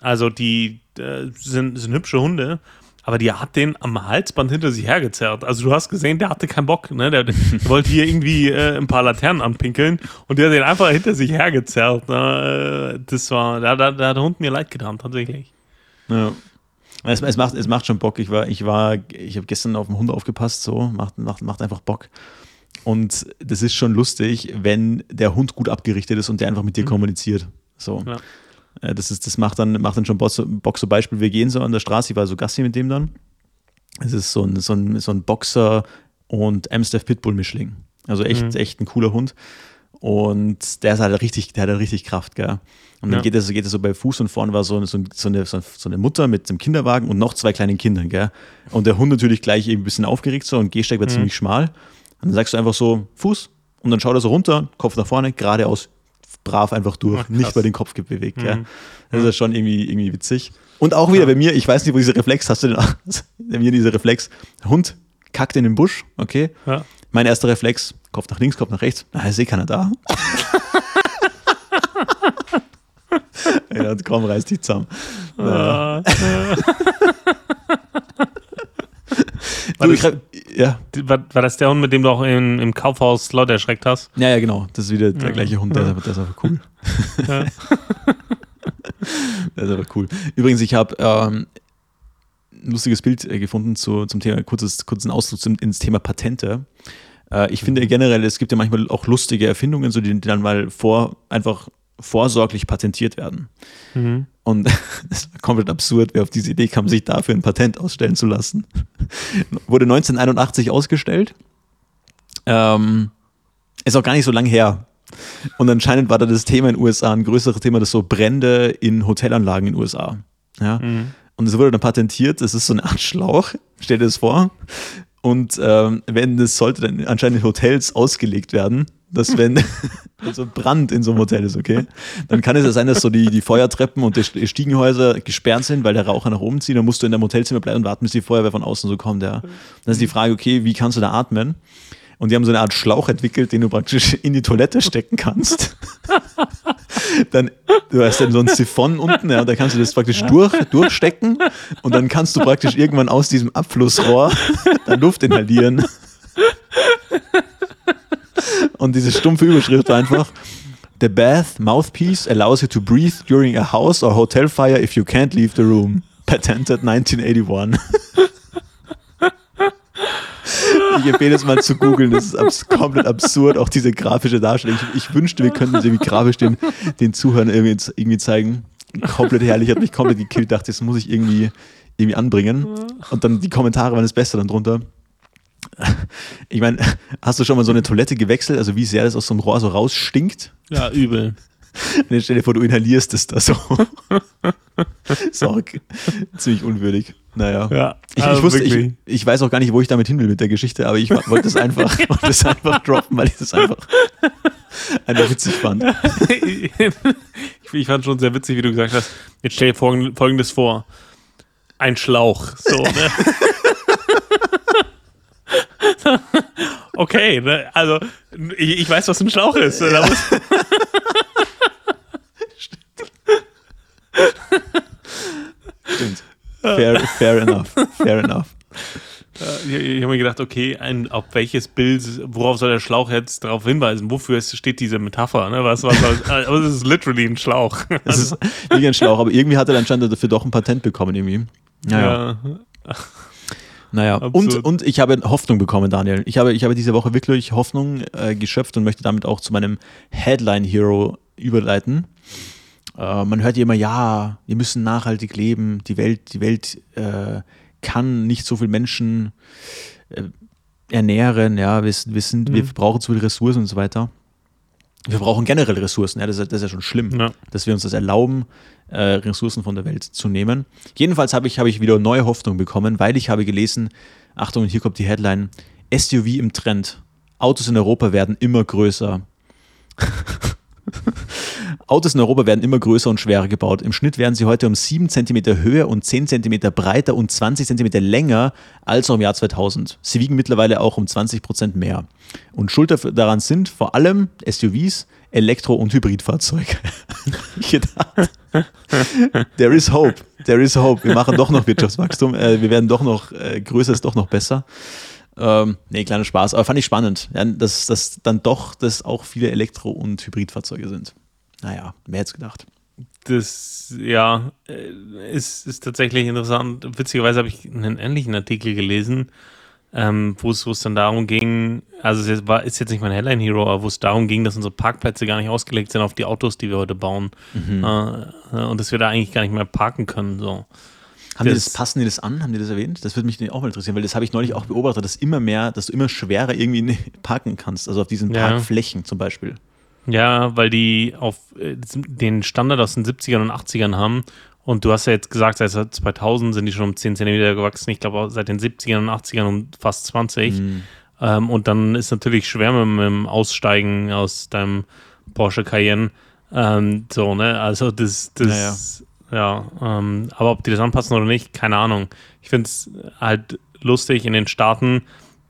Also die äh, sind, sind hübsche Hunde aber die hat den am Halsband hinter sich hergezerrt. Also du hast gesehen, der hatte keinen Bock, ne? Der, der wollte hier irgendwie äh, ein paar Laternen anpinkeln und der hat den einfach hinter sich hergezerrt. Ne? Das war, da, da, da hat der Hund mir leid getan, tatsächlich. Ja. Es, es, macht, es macht schon Bock. Ich war, ich war, ich habe gestern auf den Hund aufgepasst, so, macht, macht, macht einfach Bock. Und das ist schon lustig, wenn der Hund gut abgerichtet ist und der einfach mit dir mhm. kommuniziert. So. Ja. Äh, das, ist, das macht dann, macht dann schon Bock, so Beispiel, wir gehen so an der Straße, ich war so Gassi mit dem dann. Es ist so ein, so ein, so ein Boxer und Amstaff Pitbull Mischling. Also echt, mhm. echt ein cooler Hund. Und der ist halt richtig, der hat halt richtig Kraft, gell. Und dann ja. geht es geht so bei Fuß und vorne war so, so, so, eine, so eine Mutter mit dem Kinderwagen und noch zwei kleinen Kindern, gell. Und der Hund natürlich gleich eben ein bisschen aufgeregt so und Gehsteig war mhm. ziemlich schmal. Und dann sagst du einfach so, Fuß, und dann schaut er so runter, Kopf nach vorne, geradeaus, brav einfach durch, Ach, nicht mal den Kopf bewegt. Mhm. Ja. Das ist schon irgendwie, irgendwie witzig. Und auch wieder ja. bei mir, ich weiß nicht, wo dieser Reflex, hast du denn bei mir dieser Reflex, Hund kackt in den Busch, okay. Ja. Mein erster Reflex, Kopf nach links, Kopf nach rechts. Na, ist eh keiner da. ja, komm, reiß dich zusammen. Äh. War das- ja, war, war das der Hund, mit dem du auch im, im Kaufhaus Leute erschreckt hast? ja, ja, genau. Das ist wieder der Ja. gleiche Hund, der, Ja. ist aber- aber cool. Ja. Das ist aber cool. Übrigens, ich habe ähm, ein lustiges Bild äh, gefunden zu, zum Thema, kurzes, kurzen Ausdruck zum, ins Thema Patente. Äh, ich finde generell, es gibt ja manchmal auch lustige Erfindungen, so die, die dann mal vor, einfach vorsorglich patentiert werden. Mhm. Und es war komplett absurd, wer auf diese Idee kam, sich dafür ein Patent ausstellen zu lassen. Wurde 1981 ausgestellt. Ähm, ist auch gar nicht so lang her. Und anscheinend war da das Thema in den USA ein größeres Thema, das so Brände in Hotelanlagen in den USA. Ja. Mhm. Und es wurde dann patentiert, das ist so eine Art Schlauch, stell dir das vor. Und ähm, wenn das sollte dann anscheinend in Hotels ausgelegt werden, dass wenn also Brand in so einem Hotel ist, okay, dann kann es ja sein, dass so die, die Feuertreppen und die Stiegenhäuser gesperrt sind, weil der Raucher nach oben zieht, dann musst du in deinem Hotelzimmer bleiben und warten, bis die Feuerwehr von außen so kommt. Ja. Dann ist die Frage, okay, wie kannst du da atmen? Und die haben so eine Art Schlauch entwickelt, den du praktisch in die Toilette stecken kannst. dann, du hast dann so ein Siphon unten, ja, und da kannst du das praktisch durch, durchstecken und dann kannst du praktisch irgendwann aus diesem Abflussrohr dann Luft inhalieren. Und diese stumpfe Überschrift war einfach: The bath mouthpiece allows you to breathe during a house or hotel fire if you can't leave the room. Patented 1981. Ich empfehle es mal zu googeln, das ist abs komplett absurd, auch diese grafische Darstellung. Ich, ich wünschte, wir könnten es irgendwie grafisch den, den Zuhörern irgendwie, irgendwie zeigen. Komplett herrlich, hat mich komplett gekillt, dachte, das muss ich irgendwie, irgendwie anbringen. Und dann die Kommentare waren das Beste dann drunter. Ich meine, hast du schon mal so eine Toilette gewechselt, also wie sehr das aus so einem Rohr so rausstinkt? Ja, übel. Und dann stell dir vor, du inhalierst es da so. ist auch ziemlich unwürdig. Naja. Ja, Ich, also ich, wusste, ich, ich weiß auch gar nicht, wo ich damit hin will mit der Geschichte, aber ich wollte es einfach, wollte es einfach droppen, weil ich das einfach, einfach witzig fand. ich, fand schon sehr witzig, wie du gesagt hast. Jetzt stell dir folgend- folgendes vor: Ein Schlauch. So, ne? okay, ne? also ich, ich weiß, was ein Schlauch ist. ne? Da muss, Stimmt. Fair, fair enough. Fair enough. ich ich habe mir gedacht, okay, ein, auf welches Bild, worauf soll der Schlauch jetzt darauf hinweisen? Wofür ist, steht diese Metapher? Ne? Was, was, was, aber es ist literally ein Schlauch. Das ist wie ein Schlauch, aber irgendwie hat er anscheinend dafür doch ein Patent bekommen irgendwie. Naja. Ja. Naja, und, und ich habe Hoffnung bekommen, Daniel. Ich habe, ich habe diese Woche wirklich Hoffnung äh, geschöpft und möchte damit auch zu meinem Headline-Hero überleiten. Äh, man hört ja immer, ja, wir müssen nachhaltig leben, die Welt, die Welt äh, kann nicht so viel Menschen äh, ernähren, ja, wir, wir, sind, wir Mhm. brauchen zu viele Ressourcen und so weiter. Wir brauchen generell Ressourcen, ja, das, ist, das ist ja schon schlimm Ja. dass wir uns das erlauben, äh, Ressourcen von der Welt zu nehmen. Jedenfalls habe ich, habe ich wieder neue Hoffnung bekommen, weil ich habe gelesen, Achtung, hier kommt die Headline, SUV im Trend. Autos in Europa werden immer größer. Autos in Europa werden immer größer und schwerer gebaut. Im Schnitt werden sie heute um 7 cm höher und 10 cm breiter und 20 cm länger als noch im Jahr 2000. Sie wiegen mittlerweile auch um 20 Prozent mehr. Und Schuld daran sind vor allem SUVs, Elektro- und Hybridfahrzeuge. ich gedacht, there is hope, there is hope. Wir machen doch noch Wirtschaftswachstum, äh, wir werden doch noch äh, größer, ist doch noch besser. Ähm, nee, kleiner Spaß, aber fand ich spannend, ja, dass, dass dann doch das auch viele Elektro- und Hybridfahrzeuge sind. Naja, wer hätte es gedacht? Das, ja, äh, ist, ist tatsächlich interessant. Witzigerweise habe ich einen ähnlichen Artikel gelesen, ähm, wo es wo es dann darum ging, also es war, ist jetzt nicht mein Headline-Hero, aber wo es darum ging, dass unsere Parkplätze gar nicht ausgelegt sind auf die Autos, die wir heute bauen. Mhm. Äh, und dass wir da eigentlich gar nicht mehr parken können. So. Haben die Das- das, passen die das an? Haben die das erwähnt? Das würde mich auch mal interessieren, weil das habe ich neulich auch beobachtet, dass immer mehr, dass du immer schwerer irgendwie ne- parken kannst, also auf diesen Ja. Parkflächen zum Beispiel. Ja, weil die auf äh, den Standard aus den 70ern und 80ern haben. Und du hast ja jetzt gesagt, seit 2000 sind die schon um 10 cm gewachsen. Ich glaube, seit den 70ern und 80ern um fast 20. Mhm. Ähm, und dann ist natürlich schwer mit, mit dem Aussteigen aus deinem Porsche Cayenne. Ähm, so, ne? Also, das, das ja, ähm, aber ob die das anpassen oder nicht, keine Ahnung. Ich finde es halt lustig in den Staaten.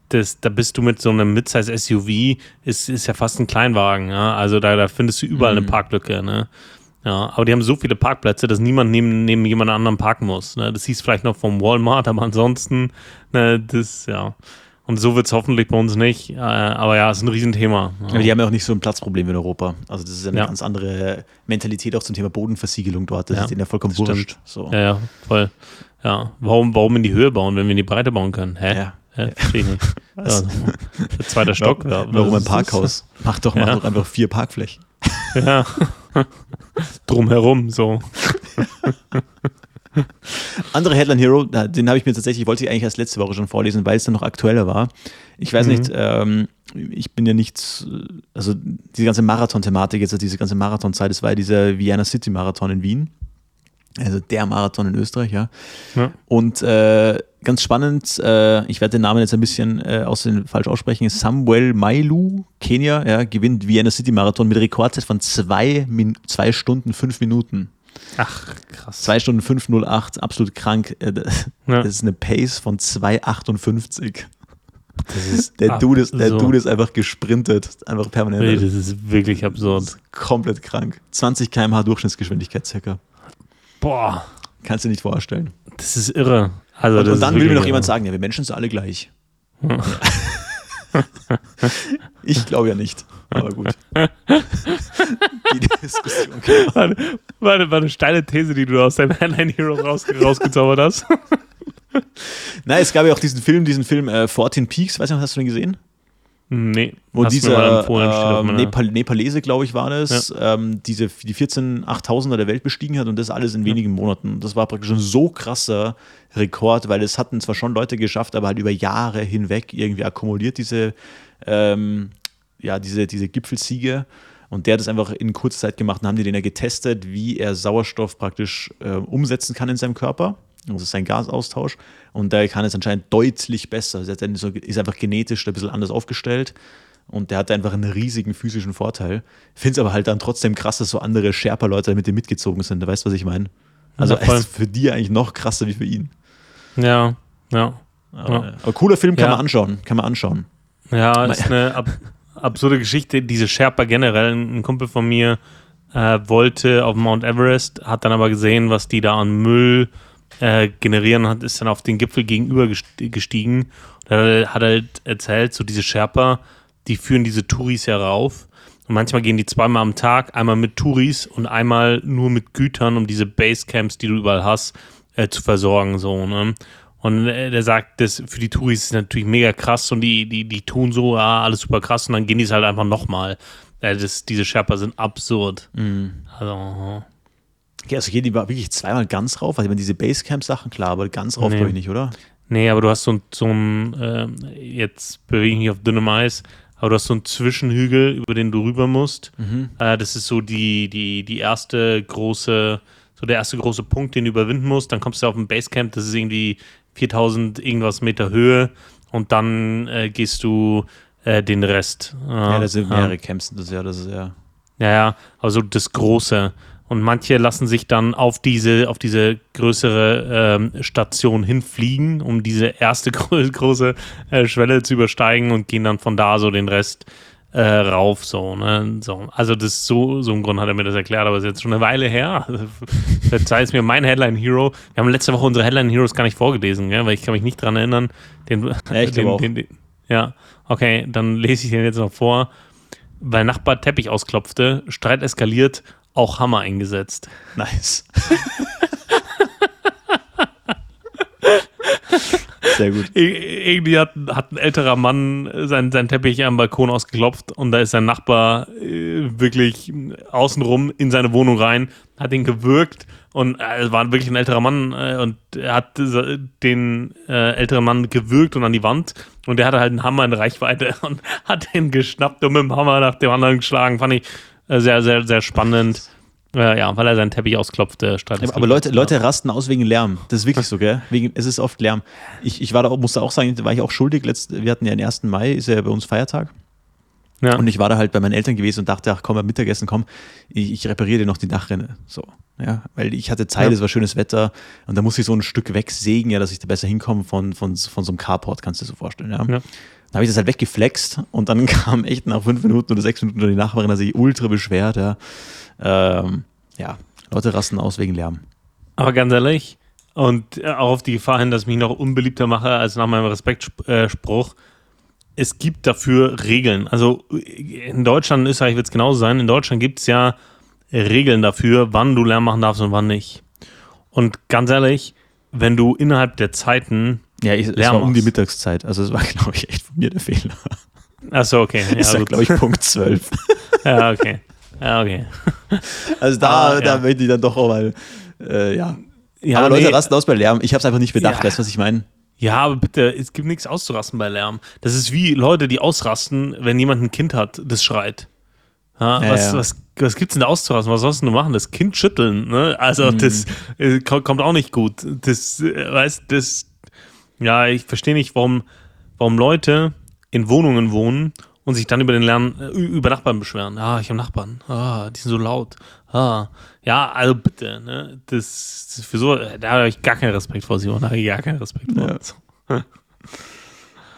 Das, da bist du mit so einem Midsize SUV, ist, ist ja fast ein Kleinwagen. Ja? Also da, da findest du überall Mhm. eine Parklücke. Ne? Ja, aber die haben so viele Parkplätze, dass niemand neben, neben jemand anderem parken muss. Ne? Das hieß vielleicht noch vom Walmart, aber ansonsten, ne, das, ja. Und so wird es hoffentlich bei uns nicht. Äh, aber ja, es ist ein Riesenthema. Aber die haben ja auch nicht so ein Platzproblem in Europa. Also das ist ja eine Ja. ganz andere Mentalität auch zum Thema Bodenversiegelung dort. Das Ja, ist denen ja vollkommen wurscht. So. Ja, ja, voll. Ja, warum, warum in die Höhe bauen, wenn wir in die Breite bauen können? Hä? Ja. Hä? Verstehe ich nicht. Ja, Was? also, der zweite Stock. Warum, ja, warum ein Parkhaus? Mach doch, mach Ja. doch einfach vier Parkflächen. Ja. Drumherum, so. Andere Headline Hero, den habe ich mir tatsächlich, wollte ich eigentlich erst letzte Woche schon vorlesen, weil es dann noch aktueller war. Ich weiß Mhm. nicht, ähm, ich bin ja nicht, also diese ganze Marathon-Thematik, jetzt diese ganze Marathonzeit, es war ja dieser Vienna City Marathon in Wien. Also der Marathon in Österreich, ja. Ja. Und äh, ganz spannend, äh, ich werde den Namen jetzt ein bisschen äh, aus den, falsch aussprechen, Samuel Mailu, Kenia, ja, gewinnt Vienna City Marathon mit Rekordzeit von zwei, Min zwei Stunden, fünf Minuten. Ach, krass. 2 Stunden 508, absolut krank. Äh, Das Ja. ist eine Pace von 2,58. Das ist Der, Dude ist, der. Dude ist einfach gesprintet. Einfach permanent. Nee, das ist wirklich absurd. komplett krank. 20 km/h Durchschnittsgeschwindigkeit circa. Boah, Kannst du dir nicht vorstellen. das ist irre. Also, Und, und dann ist will mir noch jemand sagen, ja, wir Menschen sind alle gleich. ich glaube ja nicht. Aber gut. Die Diskussion. War, war, eine, war eine steile These, die du aus deinem Headline Hero raus, rausgezaubert hast. Na, es gab ja auch diesen Film, diesen Film äh, 14 Peaks, weiß nicht, hast du den gesehen? Nee, Wo hast dieser meiner- Nepal Nepalese, glaube ich, war das, ähm, diese, die 14 8000er der Welt bestiegen hat und das alles in wenigen Monaten. Das war praktisch ein so krasser Rekord, weil es hatten zwar schon Leute geschafft, aber halt über Jahre hinweg irgendwie akkumuliert diese, ähm, ja, diese, diese Gipfelsiege. Und der hat es einfach in kurzer Zeit gemacht und haben die den ja getestet, wie er Sauerstoff praktisch äh, umsetzen kann in seinem Körper. Das ist sein Gasaustausch. Und der kann es anscheinend deutlich besser. Er ist einfach genetisch ein bisschen anders aufgestellt. Und der hat einfach einen riesigen physischen Vorteil. Finde es aber halt dann trotzdem krass, dass so andere Sherpa-Leute mit dem mitgezogen sind. Weißt du, was ich meine? Also Ja, ist für die eigentlich noch krasser wie für ihn. Ja, ja. Aber, Ja. aber cooler Film kann Ja. man anschauen. Kann man anschauen. Ja, ist eine ab absurde Geschichte. Diese Sherpa generell, ein Kumpel von mir äh, wollte auf Mount Everest, hat dann aber gesehen, was die da an Müll äh, generieren, hat ist dann auf den Gipfel gegenüber gest- gestiegen und er hat halt erzählt, so diese Sherpa, die führen diese Touris ja rauf. Und manchmal gehen die zweimal am Tag, einmal mit Touris und einmal nur mit Gütern, um diese Basecamps, die du überall hast, äh, zu versorgen. So, ne? Und äh, der sagt, das für die Touris ist natürlich mega krass und die, die, die tun so, ja, alles super krass und dann gehen die es halt einfach nochmal. Äh, das, diese Sherpa sind absurd. Also, Okay, also hier die wirklich zweimal ganz rauf. Also ich meine, diese Basecamp-Sachen, klar, aber ganz rauf Nee. glaube ich nicht, oder? nee, aber du hast so, ein- so ein, ähm, jetzt bewege ich mich auf dünnem Eis, aber du hast so einen Zwischenhügel, über den du rüber musst. Äh, das ist so die, die, die erste große, so der erste große Punkt, den du überwinden musst. Dann kommst du auf ein Basecamp, das ist irgendwie 4000 irgendwas Meter Höhe und dann äh, gehst du äh, den Rest. Ja, das sind mehrere Camps. Das ist ja, das ist ja. Ja, ja, also das Große. Und manche lassen sich dann auf diese, auf diese größere ähm, Station hinfliegen, um diese erste gro große äh, Schwelle zu übersteigen und gehen dann von da so den Rest äh, rauf. So, ne? so. Also das ist so, so im Grund hat er mir das erklärt, aber es ist jetzt schon eine Weile her. Verzeih es mir, mein Headline Hero. Wir haben letzte Woche unsere Headline Heroes gar nicht vorgelesen, gell? weil ich kann mich nicht dran erinnern. Den, Ja, ich glaube auch. den, den, ja, okay, dann lese ich den jetzt noch vor. Weil Nachbar Teppich ausklopfte, Streit eskaliert, auch Hammer eingesetzt. Nice. Sehr gut. Ir- Irgendwie hat, hat ein älterer Mann seinen, seinen Teppich am Balkon ausgeklopft und da ist sein Nachbar äh, wirklich außenrum in seine Wohnung rein, hat ihn gewürgt und äh, es war wirklich ein älterer Mann äh, und er hat den äh, älteren Mann gewürgt und an die Wand und der hatte halt einen Hammer in Reichweite und hat den geschnappt und mit dem Hammer nach dem anderen geschlagen. Fand ich äh, sehr, sehr, sehr spannend. Äh, ja, weil er seinen Teppich ausklopfte. Streit Aber, aber Leute, Leute rasten aus wegen Lärm. Das ist wirklich so, gell? Wegen, es ist oft Lärm. Ich, ich war da, musste auch sagen, da war ich auch schuldig. Letzt, wir hatten ja den 1. Mai, ist ja bei uns Feiertag. Ja. Und ich war da halt bei meinen Eltern gewesen und dachte, ach komm, beim Mittagessen, komm, ich, ich repariere dir noch die Dachrinne. So, ja, weil ich hatte Zeit, ja. es war schönes Wetter und da musste ich so ein Stück wegsägen, ja, dass ich da besser hinkomme von, von, von so einem Carport, kannst du dir so vorstellen, ja. ja. Habe ich das halt weggeflext und dann kam echt nach fünf Minuten oder sechs Minuten die Nachbarin, dass sich ultra beschwert, ja. Ähm, ja, Leute rasten aus wegen Lärm. Aber ganz ehrlich, und auch auf die Gefahr hin, dass ich mich noch unbeliebter mache als nach meinem Respektspruch, es gibt dafür Regeln. Also in Deutschland, in Österreich wird es genauso sein. In Deutschland gibt es ja Regeln dafür, wann du Lärm machen darfst und wann nicht. Und ganz ehrlich, wenn du innerhalb der Zeiten. Ja, ich, es war um die Mittagszeit. Also es war, glaube ich, echt von mir der Fehler. Achso, okay. Ja, ist ja, glaube ich, Punkt 12. ja, okay. Ja, okay. Also da, ah, da ja. möchte ich dann doch auch mal, äh, ja. ja. Aber Leute nee. rasten aus bei Lärm. Ich habe es einfach nicht bedacht, ja. weißt du, was ich meine? Ja, aber bitte, es gibt nichts auszurasten bei Lärm. Das ist wie Leute, die ausrasten, wenn jemand ein Kind hat, das schreit. Ja, ja, was, ja. was, was gibt's denn da auszurasten? Was sollst du machen? Das Kind schütteln, ne? Also, mhm. das äh, kommt auch nicht gut. Das, äh, weißt das, ja, ich verstehe nicht, warum, warum Leute in Wohnungen wohnen und sich dann über den Lärm, äh, über Nachbarn beschweren. Ah, ich habe Nachbarn. Ah, die sind so laut. Ah, ja, also bitte, ne? Das, das für so, da habe ich gar keinen Respekt vor Simon, da habe ich gar keinen Respekt vor. Ja.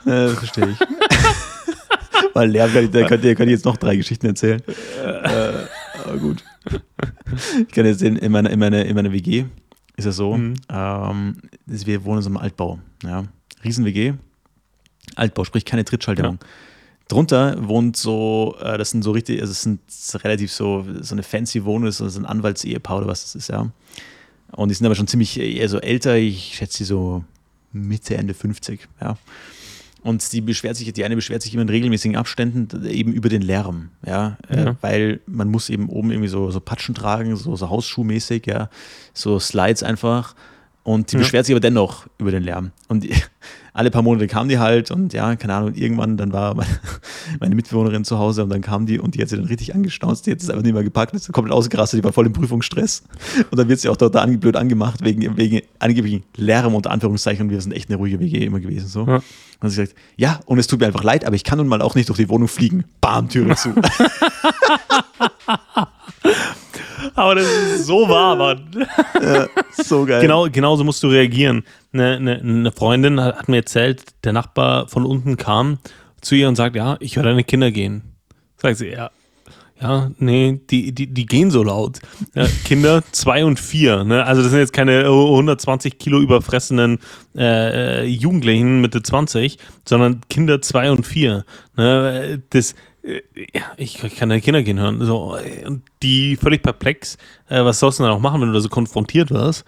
ja, verstehe ich. Weil Lärm, da könnt ihr, könnt ihr jetzt noch drei Geschichten erzählen. äh, aber gut. Ich kann jetzt sehen, in meiner, in meiner, in meiner WG ist es so, mhm. ähm, wir wohnen in so einem Altbau. Ja. Riesen-WG, Altbau, sprich keine Trittschalterung. Ja. Drunter wohnt so, äh, das sind so richtig, also es sind relativ so, so eine fancy Wohnung, das ist ein Anwaltsehepaar oder was das ist, ja. Und die sind aber schon ziemlich eher so älter, ich schätze sie so Mitte, Ende 50, ja. Und die beschwert sich, die eine beschwert sich immer in regelmäßigen Abständen eben über den Lärm, ja, äh, ja. Äh, weil man muss eben oben irgendwie so, so Patschen tragen, so, so Hausschuhmäßig, ja, so Slides einfach. Und die ja. beschwert sich aber dennoch über den Lärm. Und alle paar Monate kam die halt und ja, keine Ahnung, irgendwann dann war meine, Mitbewohnerin zu Hause und dann kam die und die hat sie dann richtig angestaunzt, die hat es einfach nicht mehr gepackt, ist komplett ausgerastet, die war voll im Prüfungsstress. Und dann wird sie auch dort da blöd angemacht wegen, wegen angeblichen Lärm unter Anführungszeichen und wir sind echt eine ruhige WG immer gewesen. So. Ja. Und sie sagt, ja, und es tut mir einfach leid, aber ich kann nun mal auch nicht durch die Wohnung fliegen. Bam, Türe zu. Aber das ist so wahr, Mann. Ja, so geil. Genau, genauso musst du reagieren. Eine, eine, eine, Freundin hat mir erzählt, der Nachbar von unten kam zu ihr und sagt, ja, ich höre deine Kinder gehen. Sagt sie, ja, ja, nee, die, die, die gehen so laut. Ja, Kinder zwei und vier. Ne? Also das sind jetzt keine 120 Kilo überfressenen äh, Jugendlichen Mitte 20, sondern Kinder zwei und vier. Ne? Das, äh, ich, kann deine Kinder gehen hören. So, und die völlig perplex, äh, was sollst du denn auch machen, wenn du da so konfrontiert wirst?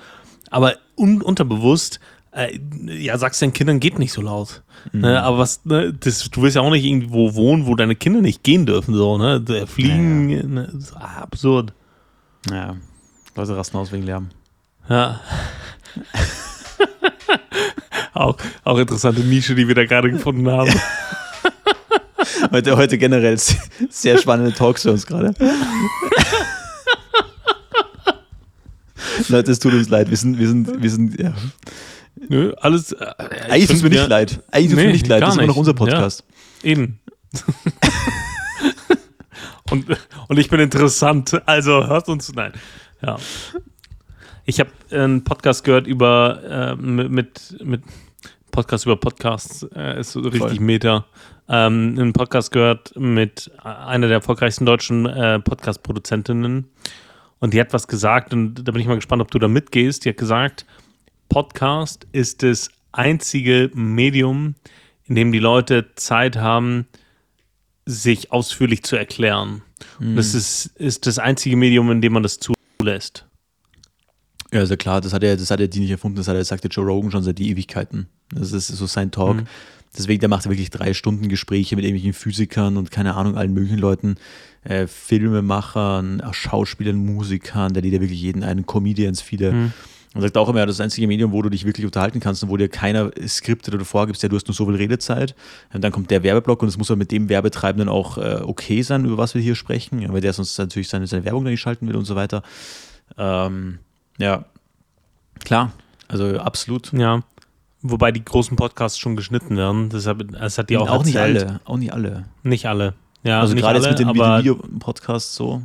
Aber un unterbewusst, äh, ja, sagst deinen Kindern, geht nicht so laut. Mhm. Ne, aber was, ne, das, du willst ja auch nicht irgendwo wohnen, wo deine Kinder nicht gehen dürfen, so, ne? Fliegen, ja, ja. Ne, absurd. Ja, Leute rasten aus wegen Lärm. Ja. auch, auch interessante Nische, die wir da gerade gefunden haben. heute, heute generell sehr spannende Talks für uns gerade. Leute, es tut uns leid. Wir sind, wir sind, wir sind, ja. Nö, alles. Äh, Eigentlich tut es mir nicht leid. Eigentlich tut es nee, mir nicht leid. Das ist immer noch unser Podcast. Ja, eben. und, und ich bin interessant. Also hört uns. Nein. Ja. Ich habe einen Podcast gehört über äh, mit, mit Podcast über Podcasts. Äh, ist so richtig Voll. Meta. Ähm, einen Podcast gehört mit einer der erfolgreichsten deutschen äh, Podcast-Produzentinnen. Und die hat was gesagt und da bin ich mal gespannt, ob du da mitgehst. Die hat gesagt, Podcast ist das einzige Medium, in dem die Leute Zeit haben, sich ausführlich zu erklären. Mhm. Das ist, ist das einzige Medium, in dem man das zulässt. Ja, also klar, das hat er, das hat er die nicht erfunden, das hat er, sagte Joe Rogan schon seit die Ewigkeiten. Das ist so sein Talk. Mhm. Deswegen, der macht wirklich drei Stunden Gespräche mit irgendwelchen Physikern und keine Ahnung, allen möglichen Leuten, äh, Filmemachern, Schauspielern, Musikern, der liegt ja wirklich jeden einen, Comedians, viele. Mhm. Und sagt auch immer, das ist das einzige Medium, wo du dich wirklich unterhalten kannst und wo dir keiner skriptet oder vorgibst, ja, du hast nur so viel Redezeit. Und dann kommt der Werbeblock und es muss aber mit dem Werbetreibenden auch äh, okay sein, über was wir hier sprechen, weil der sonst natürlich seine, seine Werbung dann nicht schalten will und so weiter. Ähm, ja, klar, also absolut. Ja, wobei die großen Podcasts schon geschnitten werden, deshalb das hat die auch Auch erzählt. nicht alle, auch nicht alle. Nicht alle. Ja, also nicht gerade jetzt alle, mit den Video-Podcasts so.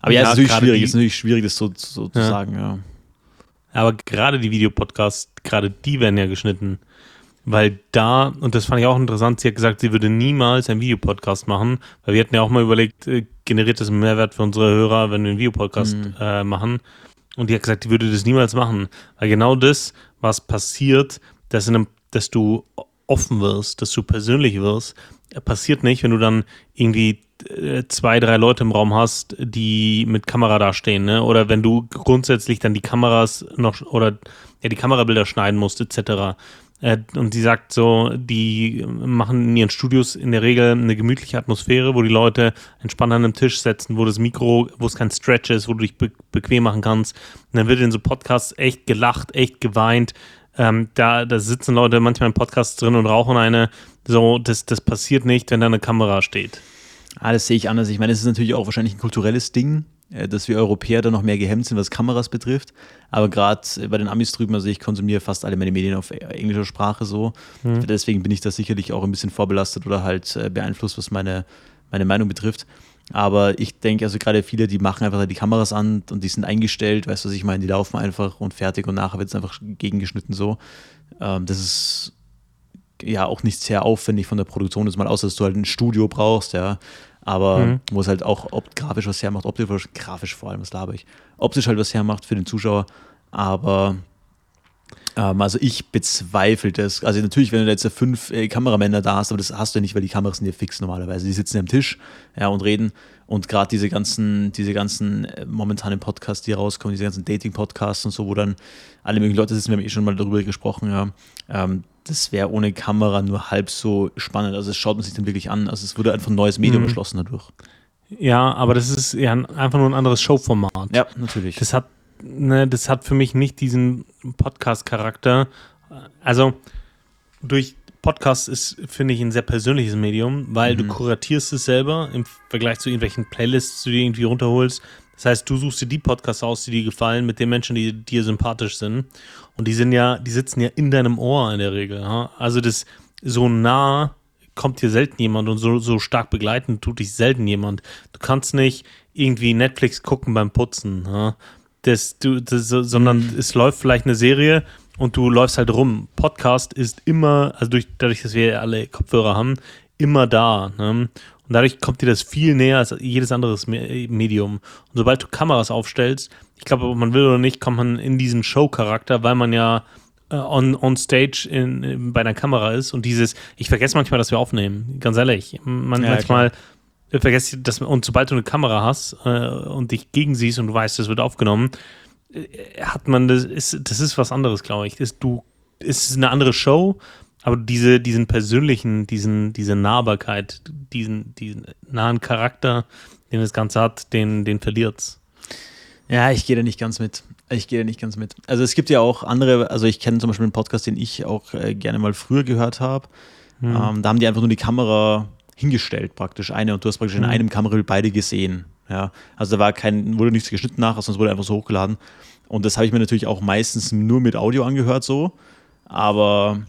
Aber ja, Ja, es ist natürlich schwierig, die- ist natürlich schwierig, das so, so zu Ja. sagen, ja. Aber gerade die Videopodcasts, gerade die werden ja geschnitten. Weil da, und das fand ich auch interessant, sie hat gesagt, sie würde niemals einen Videopodcast machen, weil wir hatten ja auch mal überlegt, äh, generiert das einen Mehrwert für unsere Hörer, wenn wir einen Videopodcast Mhm. äh, machen. Und die hat gesagt, die würde das niemals machen. Weil genau das, was passiert, dass, in einem, dass du offen wirst, dass du persönlich wirst, passiert nicht, wenn du dann irgendwie äh, zwei, drei Leute im Raum hast, die mit Kamera dastehen, ne? Oder wenn du grundsätzlich dann die Kameras noch oder ja, die Kamerabilder schneiden musst, etc. Äh, Und sie sagt so, die machen in ihren Studios in der Regel eine gemütliche Atmosphäre, wo die Leute entspannt an einem Tisch setzen, wo das Mikro, wo es kein Stretch ist, wo du dich be bequem machen kannst. Und dann wird in so Podcasts echt gelacht, echt geweint. Ähm, da, da sitzen Leute manchmal in Podcasts drin und rauchen eine. So, das, das passiert nicht, wenn da eine Kamera steht. Ah, sehe ich anders. Ich meine, es ist natürlich auch wahrscheinlich ein kulturelles Ding, dass wir Europäer da noch mehr gehemmt sind, was Kameras betrifft. Aber gerade bei den Amis drüben, also ich konsumiere fast alle meine Medien auf englischer Sprache so. Deswegen bin ich da sicherlich auch ein bisschen vorbelastet oder halt äh, beeinflusst, was meine, meine Meinung betrifft. Aber ich denke, also gerade viele, die machen einfach die Kameras an und die sind eingestellt, weißt du, was ich meine? Die laufen einfach und fertig und nachher wird es einfach gegengeschnitten so. Ähm, das ist ja auch nicht sehr aufwendig von der Produktion ist, mal aus, dass du halt ein Studio brauchst, ja. Aber Mhm. wo es halt auch ob, grafisch was hermacht, optisch, grafisch vor allem, was laber ich, optisch halt was hermacht für den Zuschauer. Aber ähm, also ich bezweifle das. Also natürlich, wenn du jetzt fünf äh, Kameramänner da hast, aber das hast du ja nicht, weil die Kameras sind ja fix normalerweise. Die sitzen ja am Tisch ja, und reden. Und gerade diese ganzen, diese ganzen äh, momentanen Podcasts, die rauskommen, diese ganzen Dating-Podcasts und so, wo dann alle möglichen Leute sitzen, wir haben eh schon mal darüber gesprochen, ja. Ähm, das wäre ohne Kamera nur halb so spannend. Also es schaut man sich dann wirklich an. Also es würde einfach ein neues Medium Mhm. erschlossen dadurch. Ja, aber das ist ja einfach nur ein anderes Showformat. Ja, natürlich. Das hat, ne, das hat für mich nicht diesen Podcast-Charakter. Also durch Podcast ist, finde ich, ein sehr persönliches Medium, weil du kuratierst es selber im Vergleich zu irgendwelchen Playlists, die du dir irgendwie runterholst. Das heißt, du suchst dir die Podcasts aus, die dir gefallen, mit den Menschen, die dir sympathisch sind. Und die sind ja, die sitzen ja in deinem Ohr in der Regel. Also das so nah kommt dir selten jemand und so, so stark begleitend tut dich selten jemand. Du kannst nicht irgendwie Netflix gucken beim Putzen. Ja? Das, du, das, sondern es läuft vielleicht eine Serie und du läufst halt rum. Podcast ist immer, also durch, dadurch, dass wir alle Kopfhörer haben, immer da. Ne? Und dadurch kommt dir das viel näher als jedes anderes Me- Medium. Und sobald du Kameras aufstellst, ich glaube, ob man will oder nicht, kommt man in diesen Show-Charakter, weil man ja äh, on, on stage in, in, bei einer Kamera ist und dieses, ich vergesse manchmal, dass wir aufnehmen, ganz ehrlich. Man, Ja, manchmal vergesse ich, dass und sobald du eine Kamera hast äh, und dich gegen siehst und du weißt, es wird aufgenommen, äh, hat man das ist das ist was anderes, glaube ich. Ist du es ist eine andere Show, aber diese diesen persönlichen, diesen diese Nahbarkeit, diesen diesen nahen Charakter, den das Ganze hat, den den verliert's. Ja, ich gehe da nicht ganz mit. Ich gehe da nicht ganz mit. Also es gibt ja auch andere, also ich kenne zum Beispiel einen Podcast, den ich auch äh, gerne mal früher gehört habe. Ähm, da haben die einfach nur die Kamera hingestellt, praktisch eine, und du hast praktisch in einem Kamerabild beide gesehen. Ja, also da war kein, wurde nichts geschnitten nach, sonst wurde einfach so hochgeladen. Und das habe ich mir natürlich auch meistens nur mit Audio angehört, so. Aber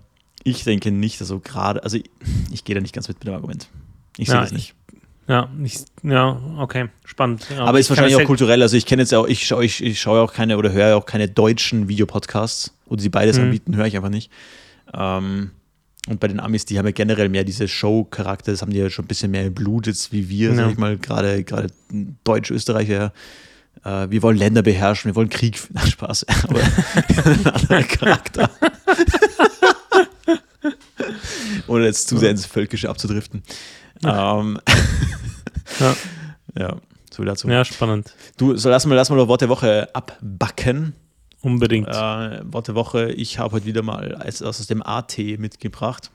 ich denke nicht, also gerade, also ich, ich gehe da nicht ganz mit mit dem Argument. Ich sehe Ja, das nicht. Ja, ich, ja, okay, spannend. Ja, Aber ist wahrscheinlich auch kulturell. Also ich kenne jetzt auch, ich schaue ich, ich schaue auch keine oder höre auch keine deutschen Videopodcasts oder sie beides Mhm. anbieten, höre ich einfach nicht. Ähm, und bei den Amis, die haben ja generell mehr diese Show-Charakter, das haben die ja schon ein bisschen mehr im Blut jetzt wie wir, Ja. sag ich mal, gerade gerade Deutsch, Österreicher. Äh, wir wollen Länder beherrschen, wir wollen Krieg. Na, Spaß, aber ein anderer Charakter. Ohne jetzt zu sehr ins Völkische abzudriften. Ähm, Ja. ja, so dazu. Ja, spannend. Du, so lass mal, lass mal das Wort der Woche abbacken. Unbedingt. Äh, Wort der Woche, ich habe heute wieder mal als, aus dem AT mitgebracht.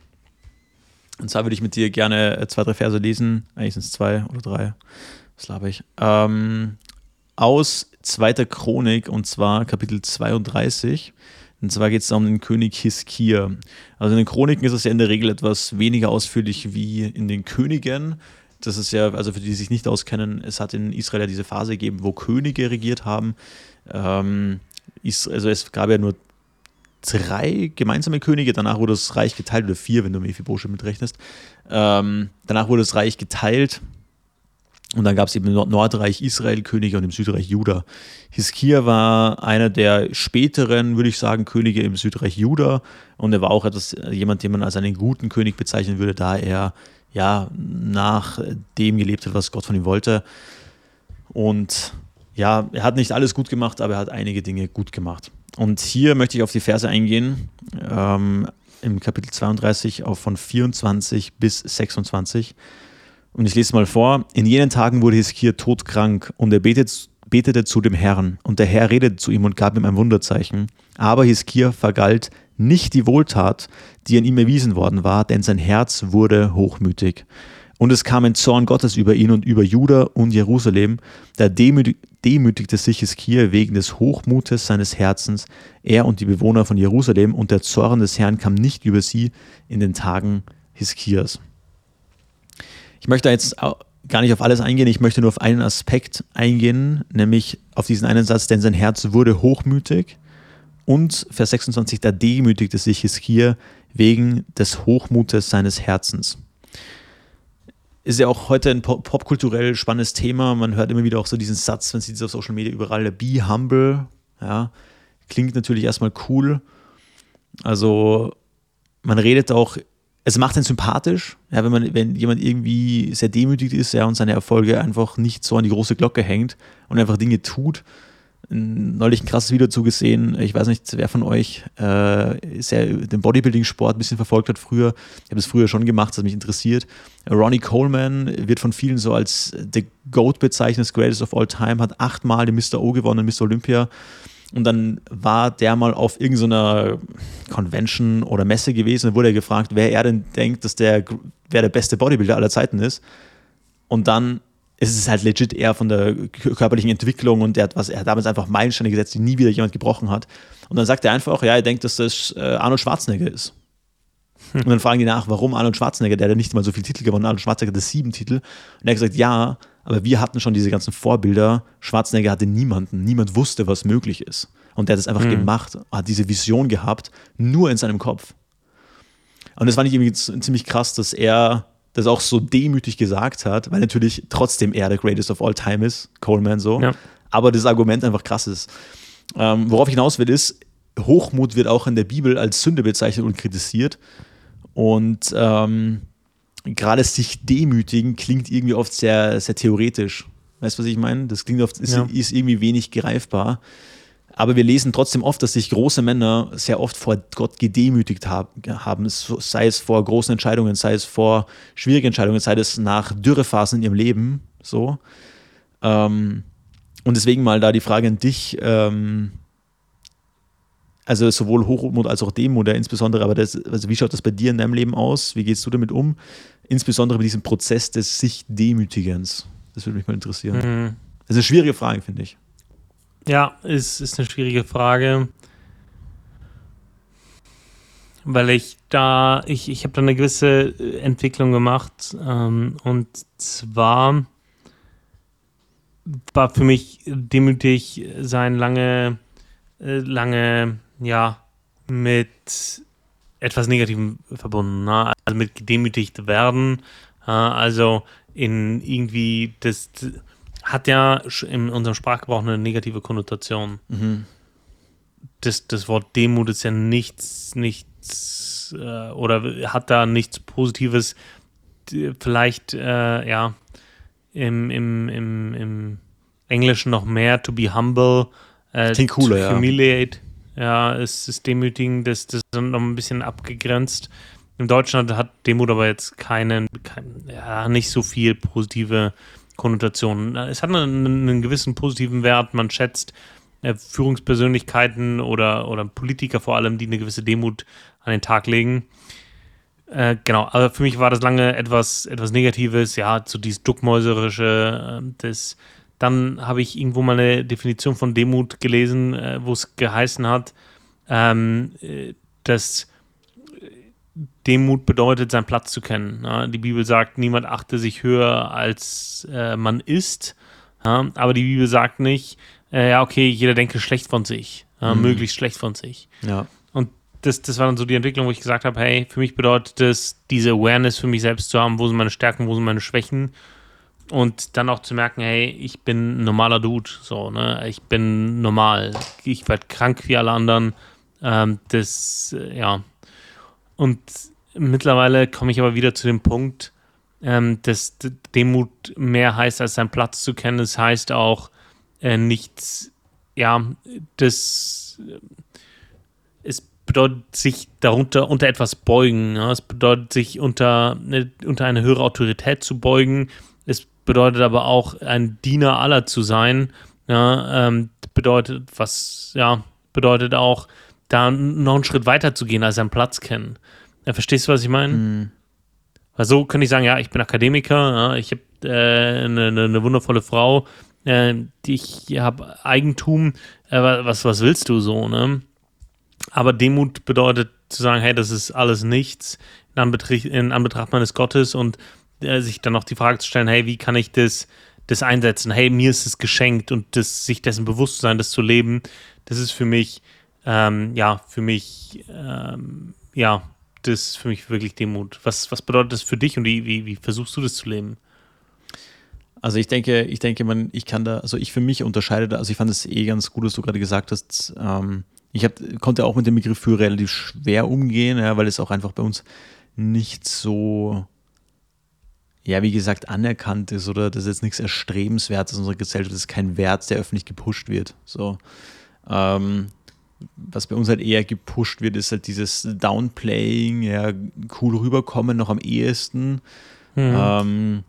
Und zwar würde ich mit dir gerne äh, zwei, drei Verse lesen. Eigentlich sind es zwei oder drei. Was laber ich? Ähm, aus zweiter Chronik und zwar Kapitel 32. Und zwar geht es um den König Hiskir. Also in den Chroniken ist es ja in der Regel etwas weniger ausführlich wie in den Königen. Das ist ja, also für die, die sich nicht auskennen, es hat in Israel ja diese Phase gegeben, wo Könige regiert haben. Ähm, also es gab ja nur drei gemeinsame Könige. Danach wurde das Reich geteilt, oder vier, wenn du Mephibosheth mitrechnest. Ähm, danach wurde das Reich geteilt. Und dann gab es eben im Nordreich Israel Könige und im Südreich Juda. Hiskia war einer der späteren, würde ich sagen, Könige im Südreich Juda. Und er war auch etwas, jemand, den man als einen guten König bezeichnen würde, da er ja nach dem gelebt hat, was Gott von ihm wollte. Und ja, er hat nicht alles gut gemacht, aber er hat einige Dinge gut gemacht. Und hier möchte ich auf die Verse eingehen, ähm, im Kapitel 32 auf von 24 bis 26. Und ich lese mal vor. In jenen Tagen wurde Hiskia todkrank und er betet, betete zu dem Herrn. Und der Herr redete zu ihm und gab ihm ein Wunderzeichen. Aber Hiskia vergalt nicht die Wohltat, die an ihm erwiesen worden war, denn sein Herz wurde hochmütig. Und es kam ein Zorn Gottes über ihn und über Juda und Jerusalem. Da demütigte sich Hiskia wegen des Hochmutes seines Herzens, er und die Bewohner von Jerusalem, und der Zorn des Herrn kam nicht über sie in den Tagen Hiskias. Ich möchte jetzt gar nicht auf alles eingehen, ich möchte nur auf einen Aspekt eingehen, nämlich auf diesen einen Satz, denn sein Herz wurde hochmütig. Und Vers 26, da demütigte sich Hiskia wegen des Hochmutes seines Herzens ist ja auch heute ein popkulturell spannendes Thema. Man hört immer wieder auch so diesen Satz, man sieht es auf Social Media überall, be humble. Ja, klingt natürlich erstmal cool. Also man redet auch, es macht einen sympathisch, ja, wenn man, wenn jemand irgendwie sehr demütig ist, ja, und seine Erfolge einfach nicht so an die große Glocke hängt und einfach Dinge tut, neulich ein krasses Video zugesehen. Ich weiß nicht, wer von euch äh, sehr den Bodybuilding-Sport ein bisschen verfolgt hat früher. Ich habe es früher schon gemacht, das hat mich interessiert. Ronnie Coleman wird von vielen so als The GOAT bezeichnet, Greatest of All Time, hat achtmal den Mr. O gewonnen, Mr. Olympia. Und dann war der mal auf irgendeiner Convention oder Messe gewesen und wurde gefragt, wer er denn denkt, dass der, wer der beste Bodybuilder aller Zeiten ist. Und dann es ist halt legit eher von der körperlichen Entwicklung und er hat, was, er hat damals einfach Meilensteine gesetzt, die nie wieder jemand gebrochen hat. Und dann sagt er einfach, ja, er denkt, dass das äh, Arnold Schwarzenegger ist. Hm. Und dann fragen die nach, warum Arnold Schwarzenegger, der hat nicht mal so viele Titel gewonnen, Arnold Schwarzenegger hat sieben Titel. Und er hat gesagt, ja, aber wir hatten schon diese ganzen Vorbilder. Schwarzenegger hatte niemanden, niemand wusste, was möglich ist. Und der hat es einfach hm. gemacht, hat diese Vision gehabt, nur in seinem Kopf. Und das fand ich irgendwie ziemlich krass, dass er das auch so demütig gesagt hat, weil natürlich trotzdem er der Greatest of All Time ist, Coleman so. Ja. Aber das Argument einfach krass ist. Ähm, worauf ich hinaus will, ist, Hochmut wird auch in der Bibel als Sünde bezeichnet und kritisiert. Und ähm, gerade sich demütigen klingt irgendwie oft sehr, sehr theoretisch. Weißt du, was ich meine? Das klingt oft, ist, ja. ist irgendwie wenig greifbar. Aber wir lesen trotzdem oft, dass sich große Männer sehr oft vor Gott gedemütigt haben, sei es vor großen Entscheidungen, sei es vor schwierigen Entscheidungen, sei es nach Dürrephasen in ihrem Leben. So. Ähm, und deswegen mal da die Frage an dich. Also sowohl Hochmut als auch Demut, ja, insbesondere, aber das, also wie schaut das bei dir in deinem Leben aus? Wie gehst du damit um? Insbesondere mit diesem Prozess des sich Demütigens. Das würde mich mal interessieren. Mhm. Das ist eine schwierige Frage, finde ich. Ja, ist, ist eine schwierige Frage. Weil ich da, ich, ich habe da eine gewisse Entwicklung gemacht. Ähm, und zwar war für mich demütig sein lange, äh, lange, ja, mit etwas Negativem verbunden. Ne? Also mit gedemütigt werden. Äh, also in irgendwie das hat ja in unserem Sprachgebrauch eine negative Konnotation. Mhm. Das, das Wort Demut ist ja nichts, nichts äh, oder hat da nichts Positives. Vielleicht, äh, ja, im, im, im, im Englischen noch mehr, to be humble, äh, Klingt cooler, to humiliate. Ja, ja es ist demütigen, das, das ist noch ein bisschen abgegrenzt. Im Deutschen hat Demut aber jetzt keinen, kein, ja, nicht so viel positive Konnotationen. Es hat einen, einen gewissen positiven Wert. Man schätzt äh, Führungspersönlichkeiten oder, oder Politiker vor allem, die eine gewisse Demut an den Tag legen. Äh, genau, aber für mich war das lange etwas, etwas Negatives, ja, so dieses Duckmäuserische. Äh, das, dann habe ich irgendwo mal eine Definition von Demut gelesen, äh, wo es geheißen hat, ähm, äh, dass Demut bedeutet, seinen Platz zu kennen. Ja, die Bibel sagt, niemand achte sich höher, als äh, man ist. Ja, aber die Bibel sagt nicht, äh, ja, okay, jeder denke schlecht von sich, mhm. möglichst schlecht von sich. Ja. Und das, das war dann so die Entwicklung, wo ich gesagt habe, hey, für mich bedeutet das, diese Awareness für mich selbst zu haben, wo sind meine Stärken, wo sind meine Schwächen und dann auch zu merken, hey, ich bin ein normaler Dude, so, ne, ich bin normal, ich werde krank wie alle anderen, ähm, das, äh, ja, und mittlerweile komme ich aber wieder zu dem Punkt, ähm, dass Demut mehr heißt, als seinen Platz zu kennen, es heißt auch, äh, nichts, ja, das, es bedeutet sich darunter unter etwas beugen. Ja? Es bedeutet sich unter, ne, unter eine höhere Autorität zu beugen. Bedeutet aber auch ein Diener aller zu sein. Ja? Ähm, bedeutet, was, ja, bedeutet auch, da noch einen Schritt weiter zu gehen, als seinen Platz kennen. Ja, verstehst du, was ich meine? Mhm. Weil so könnte ich sagen, ja, ich bin Akademiker, ja, ich habe äh, eine, eine, wundervolle Frau, äh, ich habe Eigentum, äh, was, was willst du so, ne? Aber Demut bedeutet zu sagen, hey, das ist alles nichts in Anbetracht, in Anbetracht meines Gottes und äh, sich dann noch die Frage zu stellen, hey, wie kann ich das, das einsetzen? Hey, mir ist es geschenkt und das, sich dessen bewusst zu sein, das zu leben, das ist für mich, ähm, ja, für mich, ähm, ja, das ist für mich wirklich Demut. Was, was bedeutet das für dich und wie, wie, wie versuchst du das zu leben? Also ich denke, ich denke, man, ich kann da, also ich für mich unterscheide da, also ich fand es eh ganz gut, dass du gerade gesagt hast, ähm, ich hab, konnte auch mit dem Begriff für relativ schwer umgehen, ja, weil es auch einfach bei uns nicht so, ja, wie gesagt, anerkannt ist oder das ist jetzt nichts Erstrebenswertes in unserer Gesellschaft, das ist kein Wert, der öffentlich gepusht wird. So. Ähm, was bei uns halt eher gepusht wird, ist halt dieses Downplaying, ja, cool rüberkommen, noch am ehesten. Mhm. Ähm,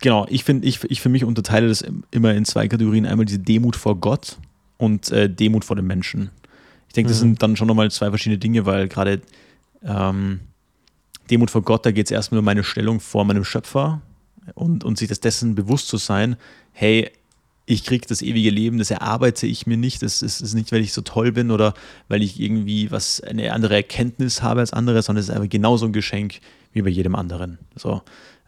genau, ich finde, ich, ich für mich unterteile das immer in zwei Kategorien. Einmal diese Demut vor Gott und äh, Demut vor den Menschen. Ich denke, das mhm. sind dann schon nochmal zwei verschiedene Dinge, weil gerade ähm, Demut vor Gott, da geht es erstmal um meine Stellung vor meinem Schöpfer und, und sich das dessen bewusst zu sein, hey, ich kriege das ewige Leben, das erarbeite ich mir nicht. Das ist, ist, nicht, weil ich so toll bin oder weil ich irgendwie was eine andere Erkenntnis habe als andere, sondern es ist einfach genauso ein Geschenk wie bei jedem anderen. So,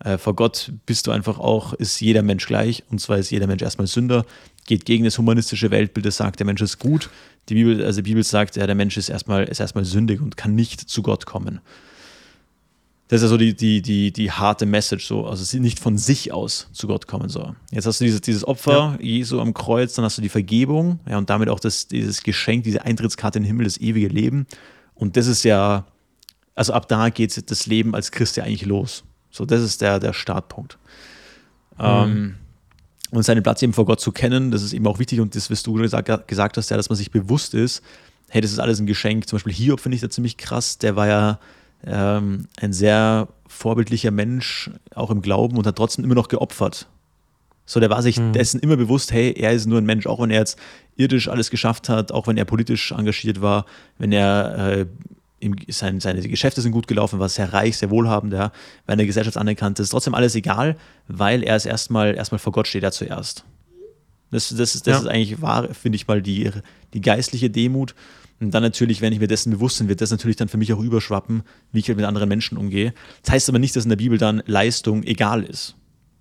äh, vor Gott bist du einfach auch, ist jeder Mensch gleich und zwar ist jeder Mensch erstmal Sünder, geht gegen das humanistische Weltbild, das sagt, der Mensch ist gut. Die Bibel, also die Bibel sagt, ja, der Mensch ist erstmal, ist erstmal sündig und kann nicht zu Gott kommen. Das ist ja so die, die, die, die harte Message, so. Also sie nicht von sich aus zu Gott kommen soll. Jetzt hast du dieses, dieses Opfer ja. Jesu am Kreuz, dann hast du die Vergebung, ja, und damit auch das, dieses Geschenk, diese Eintrittskarte in den Himmel, das ewige Leben. Und das ist ja, also ab da geht das Leben als Christ ja eigentlich los. So, das ist der, der Startpunkt. Mhm. Ähm, und seinen Platz eben vor Gott zu kennen, das ist eben auch wichtig und das, was du gesagt, gesagt hast, ja, dass man sich bewusst ist, hey, das ist alles ein Geschenk. Zum Beispiel Hiob finde ich da ziemlich krass, der war ja ähm, ein sehr vorbildlicher Mensch, auch im Glauben und hat trotzdem immer noch geopfert. So, der war sich mhm. dessen immer bewusst, hey, er ist nur ein Mensch, auch wenn er jetzt irdisch alles geschafft hat, auch wenn er politisch engagiert war, wenn er äh, ihm, sein, seine Geschäfte sind gut gelaufen, war sehr reich, sehr wohlhabend, ja, weil er Gesellschaft anerkannt ist, trotzdem alles egal, weil er es erstmal erstmal vor Gott steht er zuerst. Das, das, ist, das ja. ist eigentlich wahr, finde ich mal, die, die geistliche Demut. Und dann natürlich, wenn ich mir dessen bewusst bin, wird das natürlich dann für mich auch überschwappen, wie ich halt mit anderen Menschen umgehe. Das heißt aber nicht, dass in der Bibel dann Leistung egal ist.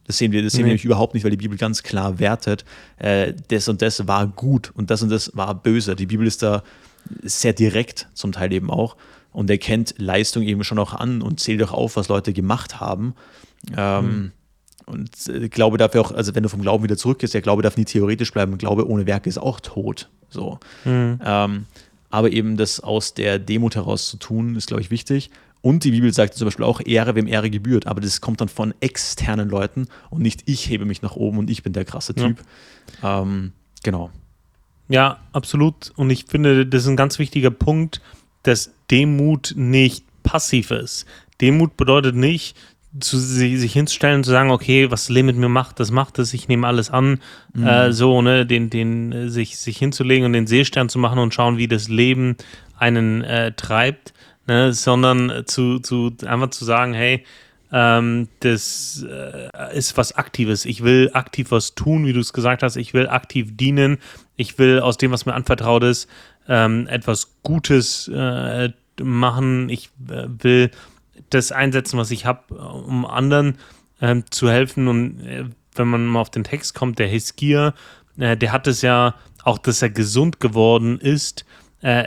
Das sehen wir, das sehen wir nämlich überhaupt nicht, weil die Bibel ganz klar wertet, äh, das und das war gut und das und das war böse. Die Bibel ist da sehr direkt zum Teil eben auch und erkennt Leistung eben schon auch an und zählt auch auf, was Leute gemacht haben. Ähm, mhm. Und äh, Glaube darf ja auch, also wenn du vom Glauben wieder zurückgehst, der Glaube darf nie theoretisch bleiben. Glaube ohne Werke ist auch tot. So. Mhm. Ähm, aber eben das aus der Demut heraus zu tun, ist, glaube ich, wichtig. Und die Bibel sagt zum Beispiel auch, Ehre, wem Ehre gebührt. Aber das kommt dann von externen Leuten und nicht ich hebe mich nach oben und ich bin der krasse Typ. Ja. Ähm, genau. Ja, absolut. Und ich finde, das ist ein ganz wichtiger Punkt, dass Demut nicht passiv ist. Demut bedeutet nicht, zu, sich hinzustellen und zu sagen, okay, was das Leben mit mir macht, das macht es, ich nehme alles an, mhm. äh, so, ne, den, den, äh, sich, sich hinzulegen und den Seestern zu machen und schauen, wie das Leben einen äh, treibt, ne, sondern zu, zu, einfach zu sagen, hey, ähm, das äh, ist was Aktives. Ich will aktiv was tun, wie du es gesagt hast. Ich will aktiv dienen. Ich will aus dem, was mir anvertraut ist, ähm, etwas Gutes äh, machen. Ich äh, will das einsetzen, was ich habe, um anderen ähm, zu helfen. Und äh, wenn man mal auf den Text kommt, der Hiskia, äh, der hat es ja auch, dass er gesund geworden ist, äh,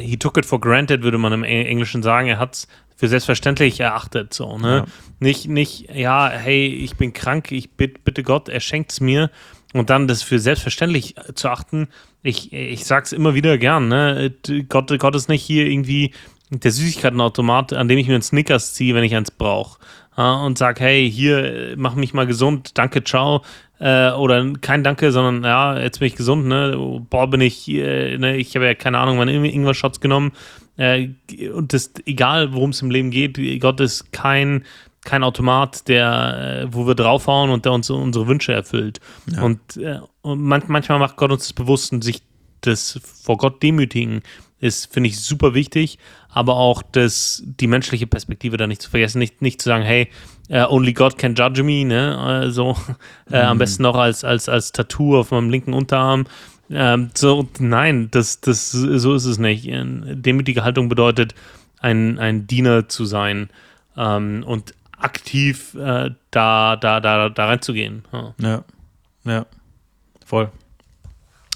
he took it for granted, würde man im Englischen sagen. Er hat es für selbstverständlich erachtet. So, ne? Ja. Nicht, nicht, ja, hey, ich bin krank, ich bitte, bitte Gott, er schenkt es mir. Und dann das für selbstverständlich zu achten, ich, ich sag's immer wieder gern, ne? Gott, Gott ist nicht hier irgendwie der Süßigkeitenautomat, an dem ich mir einen Snickers ziehe, wenn ich eins brauche. Ja, und sag, hey, hier, mach mich mal gesund, danke, ciao. Äh, oder kein Danke, sondern ja, jetzt bin ich gesund, ne? Boah, bin ich, äh, ne? ich habe ja keine Ahnung, wann irgendwas Shots genommen. Äh, und das, egal worum es im Leben geht, Gott ist kein, kein Automat, der, äh, wo wir draufhauen und der uns unsere Wünsche erfüllt. Ja. Und, äh, und man, manchmal macht Gott uns das bewusst und sich das vor Gott demütigen ist, finde ich, super wichtig, aber auch das, die menschliche Perspektive da nicht zu vergessen, nicht, nicht zu sagen, hey, uh, only God can judge me, ne, äh, so, mhm. am besten noch als, als, als Tattoo auf meinem linken Unterarm, ähm, so, nein, das, das, so ist es nicht. Demütige Haltung bedeutet, ein, ein Diener zu sein ähm, und aktiv äh, da, da, da, da reinzugehen. Ja. ja, ja, voll.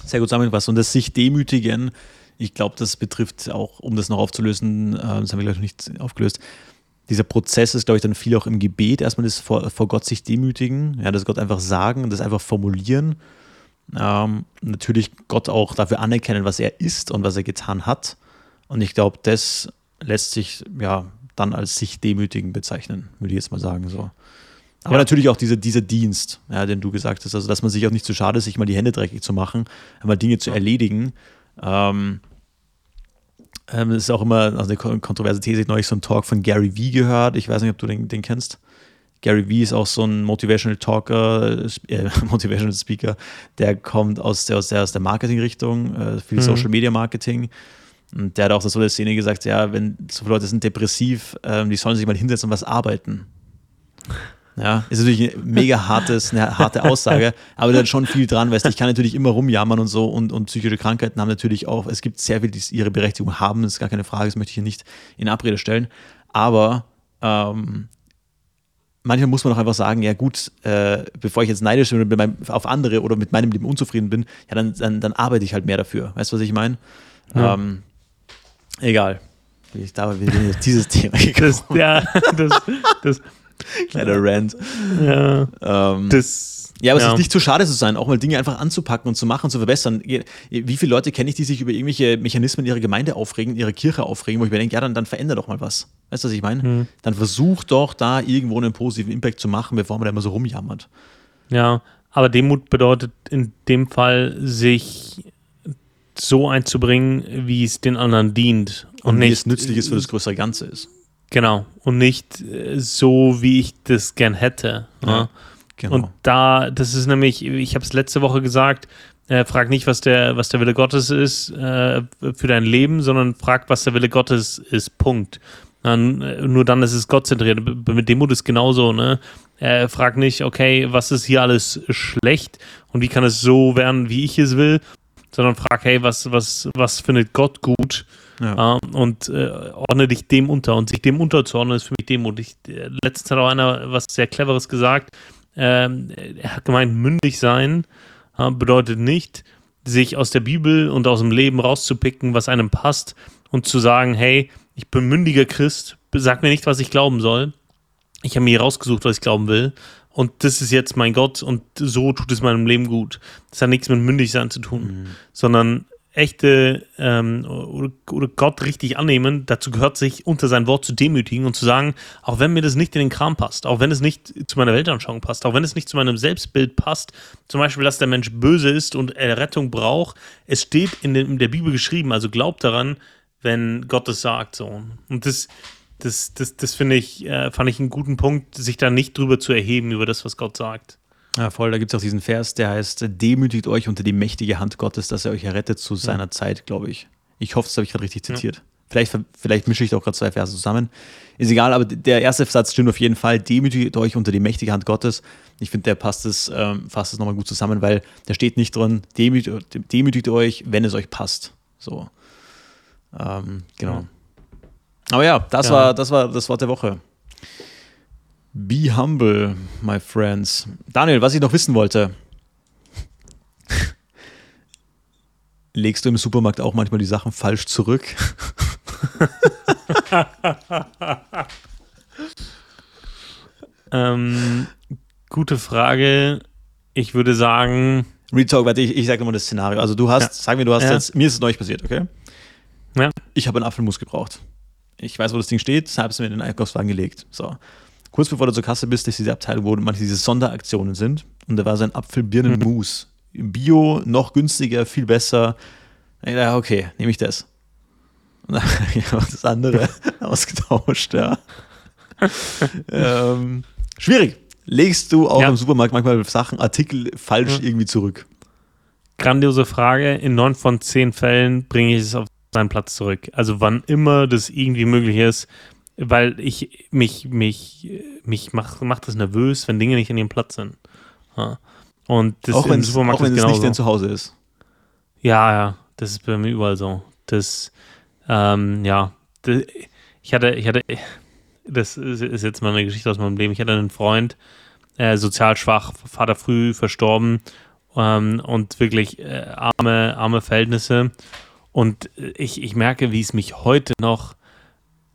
Sehr gut zusammengefasst. Und das sich demütigen, ich glaube, das betrifft auch, um das noch aufzulösen, äh, das haben wir gleich noch nicht aufgelöst, dieser Prozess ist, glaube ich, dann viel auch im Gebet. Erstmal das vor, vor Gott sich demütigen, ja, das Gott einfach sagen und das einfach formulieren ähm, natürlich Gott auch dafür anerkennen, was er ist und was er getan hat. Und ich glaube, das lässt sich ja dann als sich demütigen bezeichnen, würde ich jetzt mal sagen. So. Aber ja. natürlich auch diese, dieser Dienst, ja, den du gesagt hast, also dass man sich auch nicht zu schade ist, sich mal die Hände dreckig zu machen, einmal Dinge zu erledigen. Ähm, ähm, ist auch immer also eine kontroverse These. Ich neulich so einen Talk von Gary Vee gehört. Ich weiß nicht, ob du den, den kennst. Gary Vee ist auch so ein Motivational Talker, äh, Motivational Speaker, der kommt aus der, aus der, aus der Marketing-Richtung, äh, viel mhm. Social Media Marketing. Und der hat auch so der Szene gesagt: Ja, wenn so viele Leute sind depressiv, ähm, die sollen sich mal hinsetzen und was arbeiten. Ja, ist natürlich ein mega hartes, eine harte Aussage, aber da ist schon viel dran, weil ich kann natürlich immer rumjammern und so und, und psychische Krankheiten haben natürlich auch, es gibt sehr viele, die ihre Berechtigung haben, das ist gar keine Frage, das möchte ich hier nicht in Abrede stellen, aber ähm, manchmal muss man auch einfach sagen, ja gut, äh, bevor ich jetzt neidisch bin meinem, auf andere oder mit meinem Leben unzufrieden bin, ja, dann, dann, dann arbeite ich halt mehr dafür. Weißt du, was ich meine? Ja. Ähm, egal. Ich, da bin ich dieses Thema gekommen. Das, ja, das, das Kleiner Rant. Ja. Ähm, das ja, aber ja. es ist nicht zu schade zu sein, auch mal Dinge einfach anzupacken und zu machen und zu verbessern. Wie viele Leute kenne ich, die sich über irgendwelche Mechanismen ihrer Gemeinde aufregen, ihrer Kirche aufregen, wo ich mir denke, ja, dann, dann veränder doch mal was. Weißt du, was ich meine? Hm. Dann versuch doch da irgendwo einen positiven Impact zu machen, bevor man da immer so rumjammert. Ja, aber Demut bedeutet in dem Fall, sich so einzubringen, wie es den anderen dient. Und, und wie nicht, es nützlich ist für das größere Ganze ist. Genau. Und nicht äh, so, wie ich das gern hätte. Ja. ja. Genau. Und da, das ist nämlich, ich habe es letzte Woche gesagt, äh, frag nicht, was der, was der Wille Gottes ist äh, für dein Leben, sondern frag, was der Wille Gottes ist. Punkt. Dann, äh, nur dann ist es gottzentriert. Mit Demut ist genauso, ne? Äh, frag nicht, okay, was ist hier alles schlecht und wie kann es so werden, wie ich es will, sondern frag, hey, was, was, was findet Gott gut? Ja. Uh, und äh, ordne dich dem unter. Und sich dem unterzuordnen ist für mich Demut. Ich, äh, letztens hat auch einer was sehr Cleveres gesagt. Ähm, er hat gemeint, mündig sein äh, bedeutet nicht, sich aus der Bibel und aus dem Leben rauszupicken, was einem passt und zu sagen, hey, ich bin mündiger Christ, sag mir nicht, was ich glauben soll. Ich habe mir rausgesucht, was ich glauben will. Und das ist jetzt mein Gott und so tut es meinem Leben gut. Das hat nichts mit mündig sein zu tun, mhm. sondern echte ähm, oder, Gott richtig annehmen, dazu gehört sich unter sein Wort zu demütigen und zu sagen, auch wenn mir das nicht in den Kram passt, auch wenn es nicht zu meiner Weltanschauung passt, auch wenn es nicht zu meinem Selbstbild passt, zum Beispiel, dass der Mensch böse ist und Errettung braucht, es steht in, den, in der Bibel geschrieben, also glaubt daran, wenn Gott es sagt. So. Und das, das, das, das finde ich, äh, fand ich einen guten Punkt, sich da nicht drüber zu erheben über das, was Gott sagt. Ja, voll. Da gibt es auch diesen Vers, der heißt: Demütigt euch unter die mächtige Hand Gottes, dass er euch errettet zu seiner ja. Zeit, glaube ich. Ich hoffe, das habe ich gerade richtig zitiert. Ja. Vielleicht, vielleicht mische ich auch gerade zwei Verse zusammen. Ist egal, aber der erste Satz stimmt auf jeden Fall. Demütigt euch unter die mächtige Hand Gottes. Ich finde, der passt es, ähm, fasst es nochmal gut zusammen, weil da steht nicht drin, demütigt, demütigt euch, wenn es euch passt. So. Ähm, genau. Ja. Aber ja, das, War, das war das Wort der Woche. Be humble, my friends. Daniel, was ich noch wissen wollte. Legst du im Supermarkt auch manchmal die Sachen falsch zurück? ähm, gute Frage. Ich würde sagen. Retalk, warte, ich, ich sage mal das Szenario. Also du hast, ja. sagen wir, du hast ja. jetzt, mir ist es neulich passiert, okay? Ja. Ich habe einen Apfelmus gebraucht. Ich weiß, wo das Ding steht, habe es mir in den Einkaufswagen gelegt. So. Kurz bevor du zur Kasse bist, ist diese Abteilung, wo manche diese Sonderaktionen sind. Und da war so ein Apfelbirnenmus. Mhm. Bio, noch günstiger, viel besser. Dachte, okay, nehme ich das. Und dann habe ich das andere ausgetauscht, ja. ähm, schwierig. Legst du auch ja. im Supermarkt manchmal Sachen, Artikel falsch mhm. irgendwie zurück? Grandiose Frage. In neun von zehn Fällen bringe ich es auf seinen Platz zurück. Also wann immer das irgendwie möglich ist, weil ich mich, mich, mich macht, macht das nervös, wenn Dinge nicht an ihrem Platz sind. Ja. Und das auch im Supermarkt auch wenn es nicht dein Zuhause ist. Ja, ja, das ist bei mir überall so. Das, ähm, ja, das, ich hatte, ich hatte, das ist jetzt mal eine Geschichte aus meinem Leben. Ich hatte einen Freund, äh, sozial schwach, Vater früh verstorben ähm, und wirklich äh, arme, arme Verhältnisse. Und ich, ich merke, wie es mich heute noch,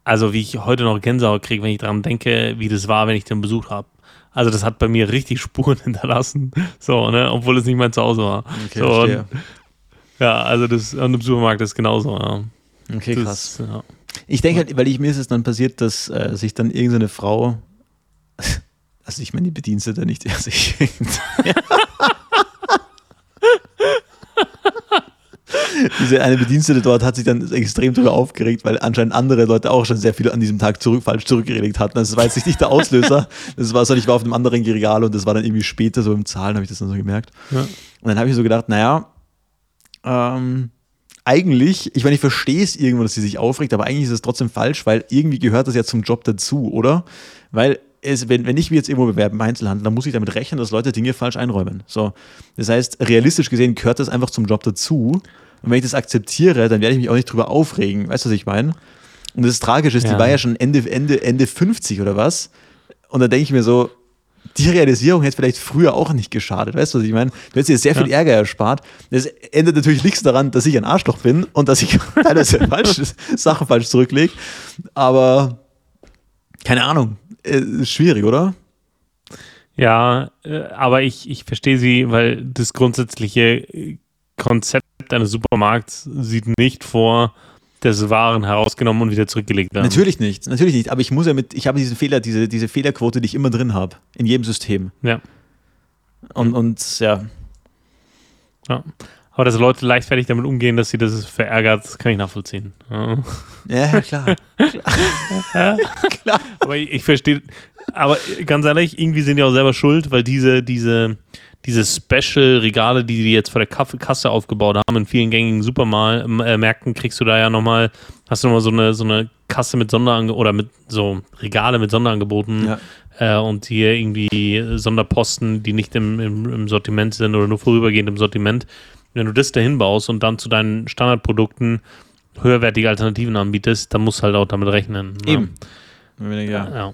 also wie ich heute noch Gänsehaut kriege, wenn ich daran denke, wie das war, wenn ich den besucht habe. Also das hat bei mir richtig Spuren hinterlassen, so, ne, obwohl es nicht mein Zuhause war. Okay, so, und, ja, also das und im Supermarkt ist genauso, ja. Okay, das, krass. Ja. Ich denke halt, weil ich, mir ist es dann passiert, dass äh, sich dann irgendeine Frau, also ich meine die Bedienstete nicht, also ich, diese eine Bedienstete dort hat sich dann extrem darüber aufgeregt, weil anscheinend andere Leute auch schon sehr viel an diesem Tag zurück, falsch zurückgelegt hatten. Das war jetzt nicht der Auslöser. Das war so, ich war auf einem anderen Regal und das war dann irgendwie später so im Zahlen, habe ich das dann so gemerkt. Ja. Und dann habe ich so gedacht, naja, ähm, eigentlich, ich meine, ich verstehe es irgendwo, dass sie sich aufregt, aber eigentlich ist es trotzdem falsch, weil irgendwie gehört das ja zum Job dazu, oder? Weil es, wenn, wenn ich mich jetzt irgendwo bewerbe im Einzelhandel, dann muss ich damit rechnen, dass Leute Dinge falsch einräumen. So. Das heißt, realistisch gesehen gehört das einfach zum Job dazu. Und wenn ich das akzeptiere, dann werde ich mich auch nicht drüber aufregen. Weißt du, was ich meine? Und das Tragische ist, ja. die war ja schon Ende, Ende, Ende 50 oder was. Und da denke ich mir so, die Realisierung hätte vielleicht früher auch nicht geschadet. Weißt du, was ich meine? Du hättest dir sehr viel ja. Ärger erspart. Das ändert natürlich nichts daran, dass ich ein Arschloch bin und dass ich teilweise falsch, Sachen falsch zurücklege. Aber keine Ahnung. Ist schwierig, oder? Ja, äh, aber ich, ich verstehe sie, weil das grundsätzliche Konzept eines Supermarkts sieht nicht vor, dass Waren herausgenommen und wieder zurückgelegt werden. Natürlich nicht, natürlich nicht. Aber ich muss ja mit, ich habe diesen Fehler, diese, diese Fehlerquote, die ich immer drin habe, in jedem System. Ja. Und, und ja. Ja. Aber dass Leute leichtfertig damit umgehen, dass sie das verärgert, das kann ich nachvollziehen. Ja, ja klar. klar. klar. Aber ich, ich verstehe, aber ganz ehrlich, irgendwie sind die auch selber schuld, weil diese, diese, diese Special-Regale, die die jetzt vor der Kasse aufgebaut haben, in vielen gängigen Supermärkten, kriegst du da ja nochmal, hast du nochmal so eine, so eine Kasse mit Sonderangeboten oder mit so Regale mit Sonderangeboten ja. äh, und hier irgendwie Sonderposten, die nicht im, im, im, Sortiment sind oder nur vorübergehend im Sortiment. Wenn du das dahin baust und dann zu deinen Standardprodukten höherwertige Alternativen anbietest, dann musst du halt auch damit rechnen. Ne? Eben. Ja. ja. ja.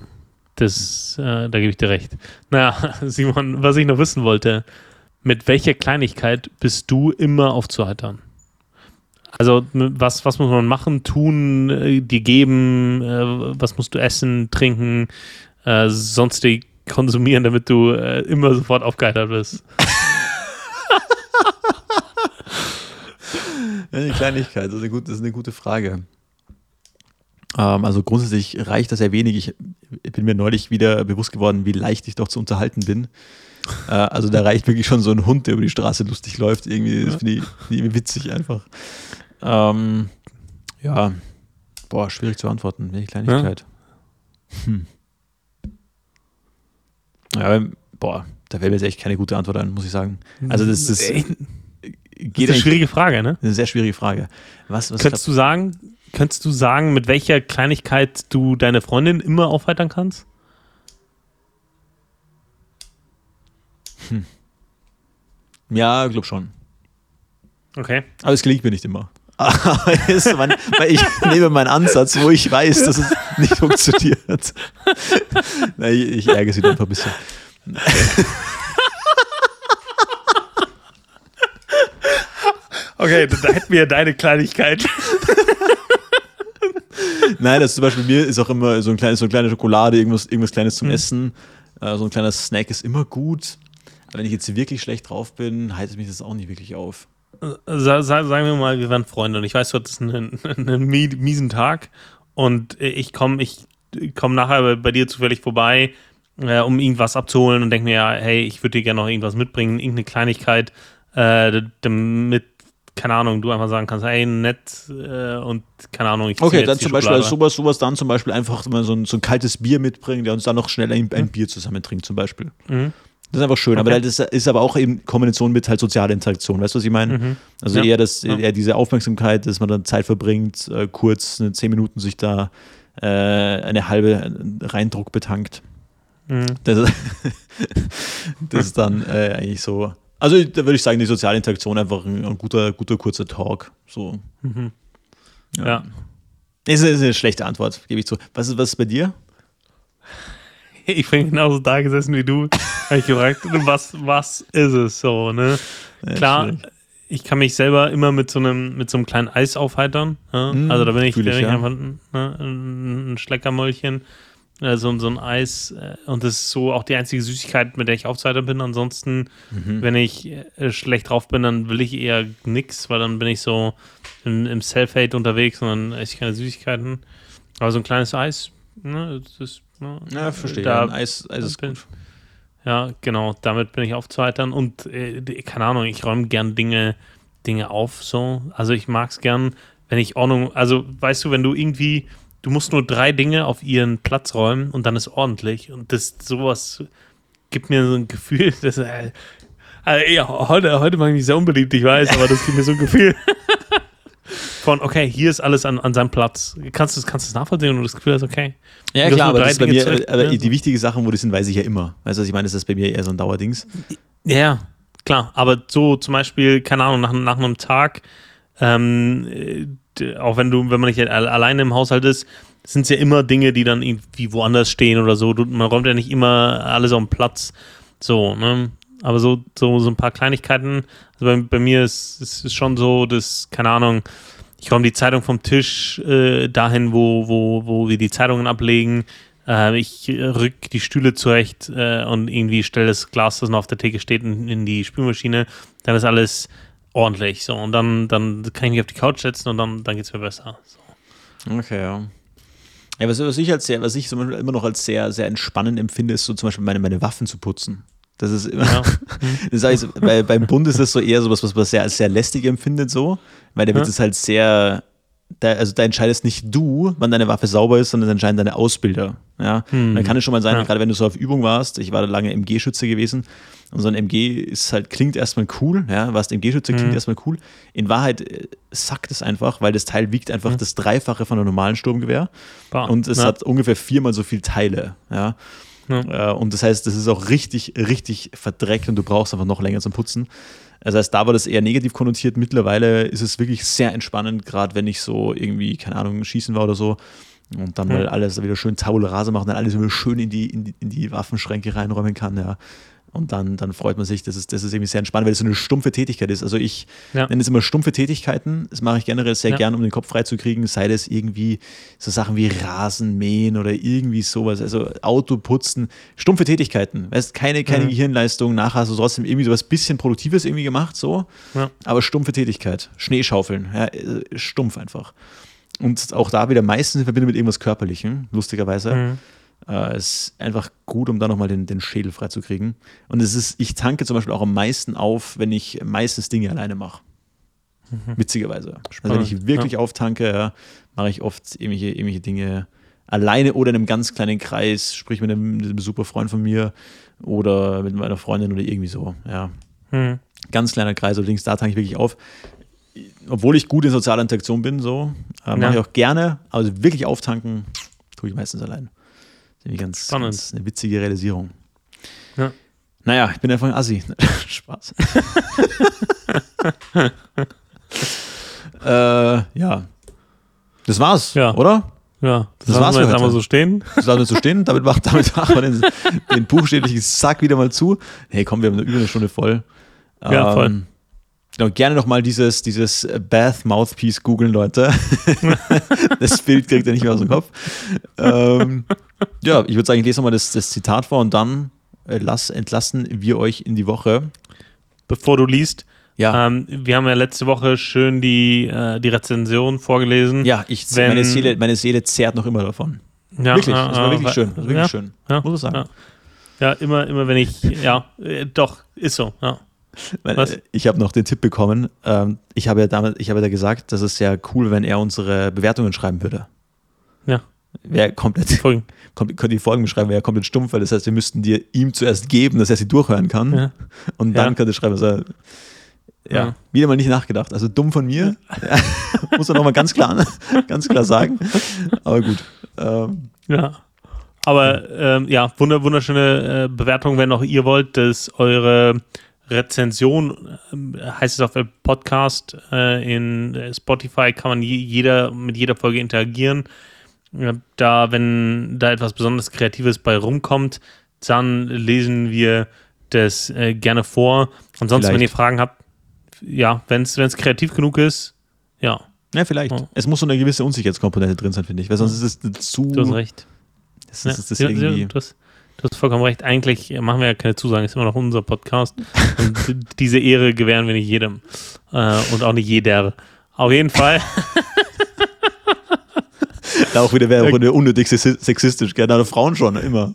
Das, äh, da gebe ich dir recht. Naja, Simon, was ich noch wissen wollte, mit welcher Kleinigkeit bist du immer aufzuheitern? Also, was, was muss man machen, tun, äh, dir geben, äh, was musst du essen, trinken, äh, sonstig konsumieren, damit du äh, immer sofort aufgeheitert bist? eine Kleinigkeit, das ist eine, gute, ist eine gute Frage. Ähm, also grundsätzlich reicht das sehr wenig. Ich bin mir neulich wieder bewusst geworden, wie leicht ich doch zu unterhalten bin. Äh, also da reicht wirklich schon so ein Hund, der über die Straße lustig läuft. Irgendwie, das finde ich, find ich witzig einfach. Ähm, ja, boah, schwierig zu antworten. Welche Kleinigkeit? Ja. Hm. Ja, boah, da fällt mir jetzt echt keine gute Antwort ein, muss ich sagen. Also das, das, das ist eine schwierige Frage, ne? Eine sehr schwierige Frage. Was, was Könntest du sagen, Könntest du sagen, mit welcher Kleinigkeit du deine Freundin immer aufheitern kannst? Hm. Ja, glaub schon. Okay. Aber es gelingt mir nicht immer. Weil ich nehme meinen Ansatz, wo ich weiß, dass es nicht funktioniert. Ich, ich ärgere sie einfach ein bisschen. Okay, da hätten wir deine Kleinigkeit. Nein, das zum Beispiel mir ist auch immer so ein kleines, so eine kleine Schokolade, irgendwas, irgendwas Kleines zum mhm. Essen. Äh, so ein kleiner Snack ist immer gut. Aber wenn ich jetzt wirklich schlecht drauf bin, haltet mich das auch nicht wirklich auf. Sa sagen wir mal, wir waren Freunde und ich weiß, du hattest einen, einen miesen Tag und ich komme ich komm nachher bei dir zufällig vorbei, äh, um irgendwas abzuholen und denke mir, ja, hey, ich würde dir gerne noch irgendwas mitbringen, irgendeine Kleinigkeit, äh, damit keine Ahnung, du einfach sagen kannst, hey, nett äh, und keine Ahnung. Ich okay, dann zum Beispiel also sowas, sowas dann zum Beispiel einfach mal so ein, so ein kaltes Bier mitbringen, der uns dann noch schnell ein, ein mhm. Bier zusammen trinkt zum Beispiel. Mhm. Das ist einfach schön, okay. aber das ist aber auch eben Kombination mit halt sozialer Interaktion, weißt du, was ich meine? Mhm. Also ja. eher, das, eher diese Aufmerksamkeit, dass man dann Zeit verbringt, äh, kurz eine zehn Minuten sich da äh, eine halbe Reindruck betankt. Mhm. Das, das, ist dann äh, eigentlich so also da würde ich sagen, die soziale Interaktion einfach ein, ein guter, guter, kurzer Talk. So. Mhm. Ja. ja. Das ist eine schlechte Antwort, gebe ich zu. Was ist, was ist bei dir? Ich bin genauso da gesessen wie du. Habe ich gefragt, was, was ist es so, ne? Ja, Klar, schwierig. ich kann mich selber immer mit so einem, mit so einem kleinen Eis aufheitern. Ne? Mhm, also da bin ich, ich ja. einfach ne, ein Schleckermäulchen äh, so, ein Eis. Äh, und das ist so auch die einzige Süßigkeit, mit der ich Aufzeiter bin. Ansonsten, mhm. wenn ich äh, schlecht drauf bin, dann will ich eher nix, weil dann bin ich so im, im Self-Hate unterwegs und dann esse ich keine Süßigkeiten. Aber so ein kleines Eis, ne, das ist. Ne, ja, verstehe. Da, ja, Eis, Eis ist gut. Ja, genau, damit bin ich aufzuheitern und äh, keine Ahnung, ich räume gern Dinge, Dinge auf, so. Also ich mag es gern, wenn ich Ordnung, also weißt du, wenn du irgendwie du musst nur drei Dinge auf ihren Platz räumen und dann ist ordentlich. Und das sowas gibt mir so ein Gefühl, dass äh, also, ja, heute, heute mache ich mich sehr unbeliebt, ich weiß, aber das gibt mir so ein Gefühl von, okay, hier ist alles an, an seinem Platz. Kannst du kannst es nachvollziehen und das Gefühl hast, okay. Ja, klar, aber, das bei mir, zurück, aber ja. die wichtigen Sachen, wo die sind, weiß ich ja immer. Weißt du, was ich meine? Das ist bei mir eher so ein Dauerdings. Ja, klar, aber so zum Beispiel, keine Ahnung, nach, nach einem Tag, ähm, auch wenn du, wenn man nicht alleine im Haushalt ist, sind es ja immer Dinge, die dann irgendwie woanders stehen oder so. Du, man räumt ja nicht immer alles auf den Platz. So, ne? Aber so, so, so ein paar Kleinigkeiten. Also bei, bei mir ist es schon so, dass, keine Ahnung, ich räume die Zeitung vom Tisch äh, dahin, wo, wo, wo wir die Zeitungen ablegen. Äh, ich rück die Stühle zurecht äh, und irgendwie stelle das Glas, das noch auf der Theke steht, in, in die Spülmaschine. Dann ist alles ordentlich. So, und dann, dann kann ich mich auf die Couch setzen und dann, dann geht es mir besser. So. Okay, ja. Ja, was, was ich als sehr, was ich immer noch als sehr, sehr entspannend empfinde, ist so zum Beispiel meine, meine Waffen zu putzen. Das ist immer, ja. das heißt, bei, beim Bund ist das so eher so was, was man sehr, sehr lästig empfindet, so, weil da wird es halt sehr, da, also da entscheidest nicht du, wann deine Waffe sauber ist, sondern entscheiden deine Ausbilder. Ja? Hm. Dann kann es schon mal sein, ja. gerade wenn du so auf Übung warst, ich war da lange MG-Schütze gewesen, und so ein MG ist halt, klingt erstmal cool, ja, was MG-Schütze klingt mhm. erstmal cool. In Wahrheit äh, sackt es einfach, weil das Teil wiegt einfach mhm. das Dreifache von einem normalen Sturmgewehr. Bah. Und es ja. hat ungefähr viermal so viel Teile, ja. Ja. Äh, und das heißt, das ist auch richtig, richtig verdreckt und du brauchst einfach noch länger zum Putzen. Das heißt, da war das eher negativ konnotiert. Mittlerweile ist es wirklich sehr entspannend, gerade wenn ich so irgendwie, keine Ahnung, schießen war oder so. Und dann mal alles wieder schön Tabula Rase machen, dann alles wieder schön in die, in die, in die Waffenschränke reinräumen kann, ja. Und dann, dann freut man sich, das ist, das ist irgendwie sehr entspannend, weil es so eine stumpfe Tätigkeit ist. Also ich ja. nenne es immer stumpfe Tätigkeiten. Das mache ich generell sehr ja. gern, um den Kopf freizukriegen, sei das irgendwie so Sachen wie Rasen mähen oder irgendwie sowas, also Auto putzen. Stumpfe Tätigkeiten. Weißt keine, keine mhm. Gehirnleistung, nachher hast du trotzdem irgendwie so was bisschen Produktives irgendwie gemacht, so. Ja. Aber stumpfe Tätigkeit. Schneeschaufeln, ja, äh, stumpf einfach. Und auch da wieder meistens in Verbindung mit irgendwas Körperlichem, lustigerweise. Mhm. Äh, ist einfach gut, um da nochmal den, den Schädel freizukriegen. Und es ist, ich tanke zum Beispiel auch am meisten auf, wenn ich meistens Dinge alleine mache. Mhm. Witzigerweise. Spannend. Also wenn ich wirklich ja. auftanke, ja, mache ich oft irgendwelche, irgendwelche Dinge alleine oder in einem ganz kleinen Kreis, sprich mit einem, mit einem super Freund von mir oder mit meiner Freundin oder irgendwie so. Ja. Mhm. Ganz kleiner Kreis, allerdings da tanke ich wirklich auf. Obwohl ich gut in sozialer Interaktion bin, so, äh, mache ja. ich auch gerne, also wirklich auftanken tue ich meistens allein. Irgendwie ganz, ganz eine witzige Realisierung. Ja. Naja, ich bin einfach ein Assi. Spaß. äh, ja. Das war's, ja. oder? Ja, das, das war's wir jetzt einmal so stehen. Das lassen wir so stehen. Damit macht damit machen wir den, den buchstäblichen Sack wieder mal zu. Hey, komm, wir haben über eine Stunde voll. Ja, ähm, voll. Genau, gerne nochmal dieses, dieses Bath Mouthpiece googeln, Leute. das Bild kriegt ihr nicht mehr aus dem Kopf. Ähm, ja, ich würde sagen, ich lese nochmal das, das Zitat vor und dann äh, lass, entlassen wir euch in die Woche. Bevor du liest, Ja, ähm, wir haben ja letzte Woche schön die, äh, die Rezension vorgelesen. ja ich, wenn- meine, Seele, meine Seele zehrt noch immer davon. Ja, wirklich, äh, das war äh, wirklich wa- schön. Das war wirklich ja, schön. Ja, Muss ich sagen. Ja. ja, immer, immer wenn ich, ja, äh, doch, ist so, ja. Was? äh, Ich habe noch den Tipp bekommen. Ähm, ich habe ja damals, ich habe ja gesagt, das ist ja cool, wenn er unsere Bewertungen schreiben würde. Ja. Wäre komplett, Folgen. komplett könnte die Folgen beschreiben, wäre komplett stumpf, weil das heißt, wir müssten dir ihm zuerst geben, dass er sie durchhören kann. Ja. Und dann Ja. könnte er schreiben, also, ja, Ja. wieder mal nicht nachgedacht. Also dumm von mir, muss man nochmal ganz klar, ganz klar sagen. Aber gut. Ähm, Ja. Aber ähm, ja, wunder, wunderschöne äh, Bewertung, wenn auch ihr wollt, dass eure Rezension, ähm, heißt es auf dem Podcast, äh, in äh, Spotify kann man je, jeder mit jeder Folge interagieren. Ja, da, wenn da etwas besonders Kreatives bei rumkommt, dann lesen wir das äh, gerne vor. Ansonsten, wenn Vielleicht. ihr Fragen habt, ja, wenn es kreativ genug ist, ja, ja, vielleicht. Ja. Es muss so eine gewisse Unsicherheitskomponente drin sein, finde ich. Weil sonst ist es zu. du hast recht. Das Ja, ist, das ja, irgendwie. ja, du, hast, du hast vollkommen recht. Eigentlich machen wir ja keine Zusagen, ist immer noch unser Podcast. Und diese Ehre gewähren wir nicht jedem. Äh, und auch nicht jeder. Auf jeden Fall. Da auch wieder wäre wieder unnötig sexi- sexistisch, gell? Da Frauen schon, immer.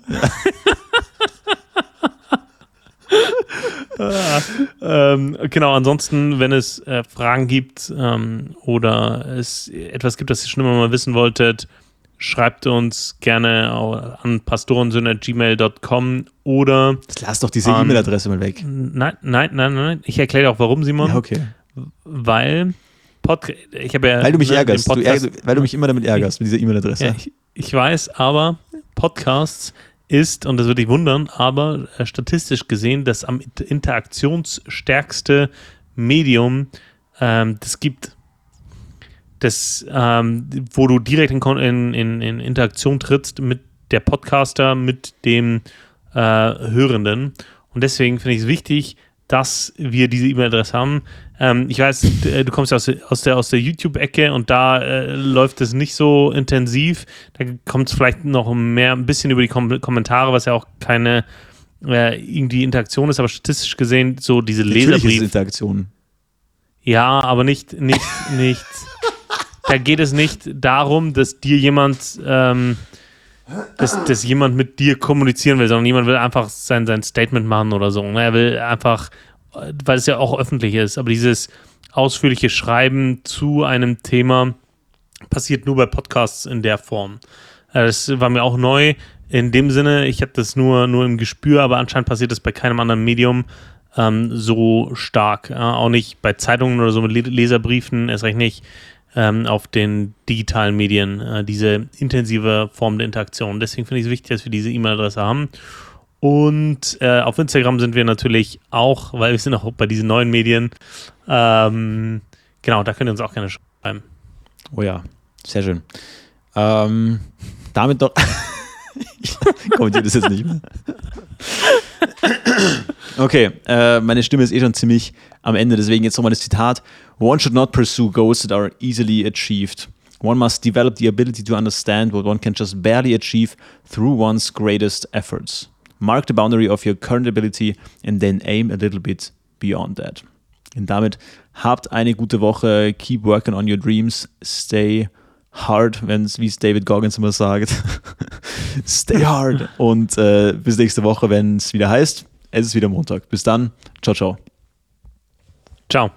ähm, genau, ansonsten, wenn es äh, Fragen gibt ähm, oder es etwas gibt, das ihr schon immer mal wissen wolltet, schreibt uns gerne an pastorensöhne.gmail.com oder Jetzt lass doch diese Ähm, E-Mail-Adresse mal weg. nein, nein, nein, nein. Ich erkläre auch, warum, Simon. Ja, okay. Weil Podca ich habe ja Weil du mich ne, ärgerst. Du ärgerst weil du mich immer damit ärgerst, mit dieser E-Mail-Adresse. Ja, ich, ich weiß, aber Podcasts ist, und das würde dich wundern, aber äh, statistisch gesehen das am inter- interaktionsstärkste Medium, ähm, das gibt. Das, ähm, wo du direkt in, in, in, in Interaktion trittst mit der Podcaster, mit dem äh, Hörenden. Und deswegen finde ich es wichtig, dass wir diese E-Mail-Adresse haben. Ähm, ich weiß, äh, du kommst aus, aus der, aus der YouTube-Ecke und da äh, läuft es nicht so intensiv. Da kommt es vielleicht noch mehr, ein bisschen über die Kom Kommentare, was ja auch keine äh, irgendwie Interaktion ist, aber statistisch gesehen so diese Natürlich ist es Leserbrief. Interaktion. Ja, aber nicht, nicht, nicht. da geht es nicht darum, dass dir jemand, ähm, dass, dass jemand mit dir kommunizieren will, sondern jemand will einfach sein, sein Statement machen oder so. ne? Er will einfach, weil es ja auch öffentlich ist, aber dieses ausführliche Schreiben zu einem Thema passiert nur bei Podcasts in der Form. Äh, Das war mir auch neu. In dem Sinne, ich habe das nur, nur im Gespür, aber anscheinend passiert das bei keinem anderen Medium ähm, so stark. Äh, auch nicht bei Zeitungen oder so mit Le- Leserbriefen, erst recht nicht ähm, auf den digitalen Medien, äh, diese intensive Form der Interaktion. Deswegen finde ich es wichtig, dass wir diese E-Mail-Adresse haben. Und äh, auf Instagram sind wir natürlich auch, weil wir sind auch bei diesen neuen Medien. Ähm, genau, da könnt ihr uns auch gerne schreiben. Oh ja, sehr schön. Ähm, damit doch. ich kommentiere das jetzt nicht mehr. Okay, äh, meine Stimme ist eh schon ziemlich am Ende, deswegen jetzt nochmal das Zitat. One should not pursue goals that are easily achieved. One must develop the ability to understand what one can just barely achieve through one's greatest efforts. Mark the boundary of your current ability and then aim a little bit beyond that. Und damit habt eine gute Woche. Keep working on your dreams. Stay hard, wenn's, wie es David Goggins immer sagt. Stay hard. Und äh, bis nächste Woche, wenn es wieder heißt, es ist wieder Montag. Bis dann. Ciao, ciao. Ciao.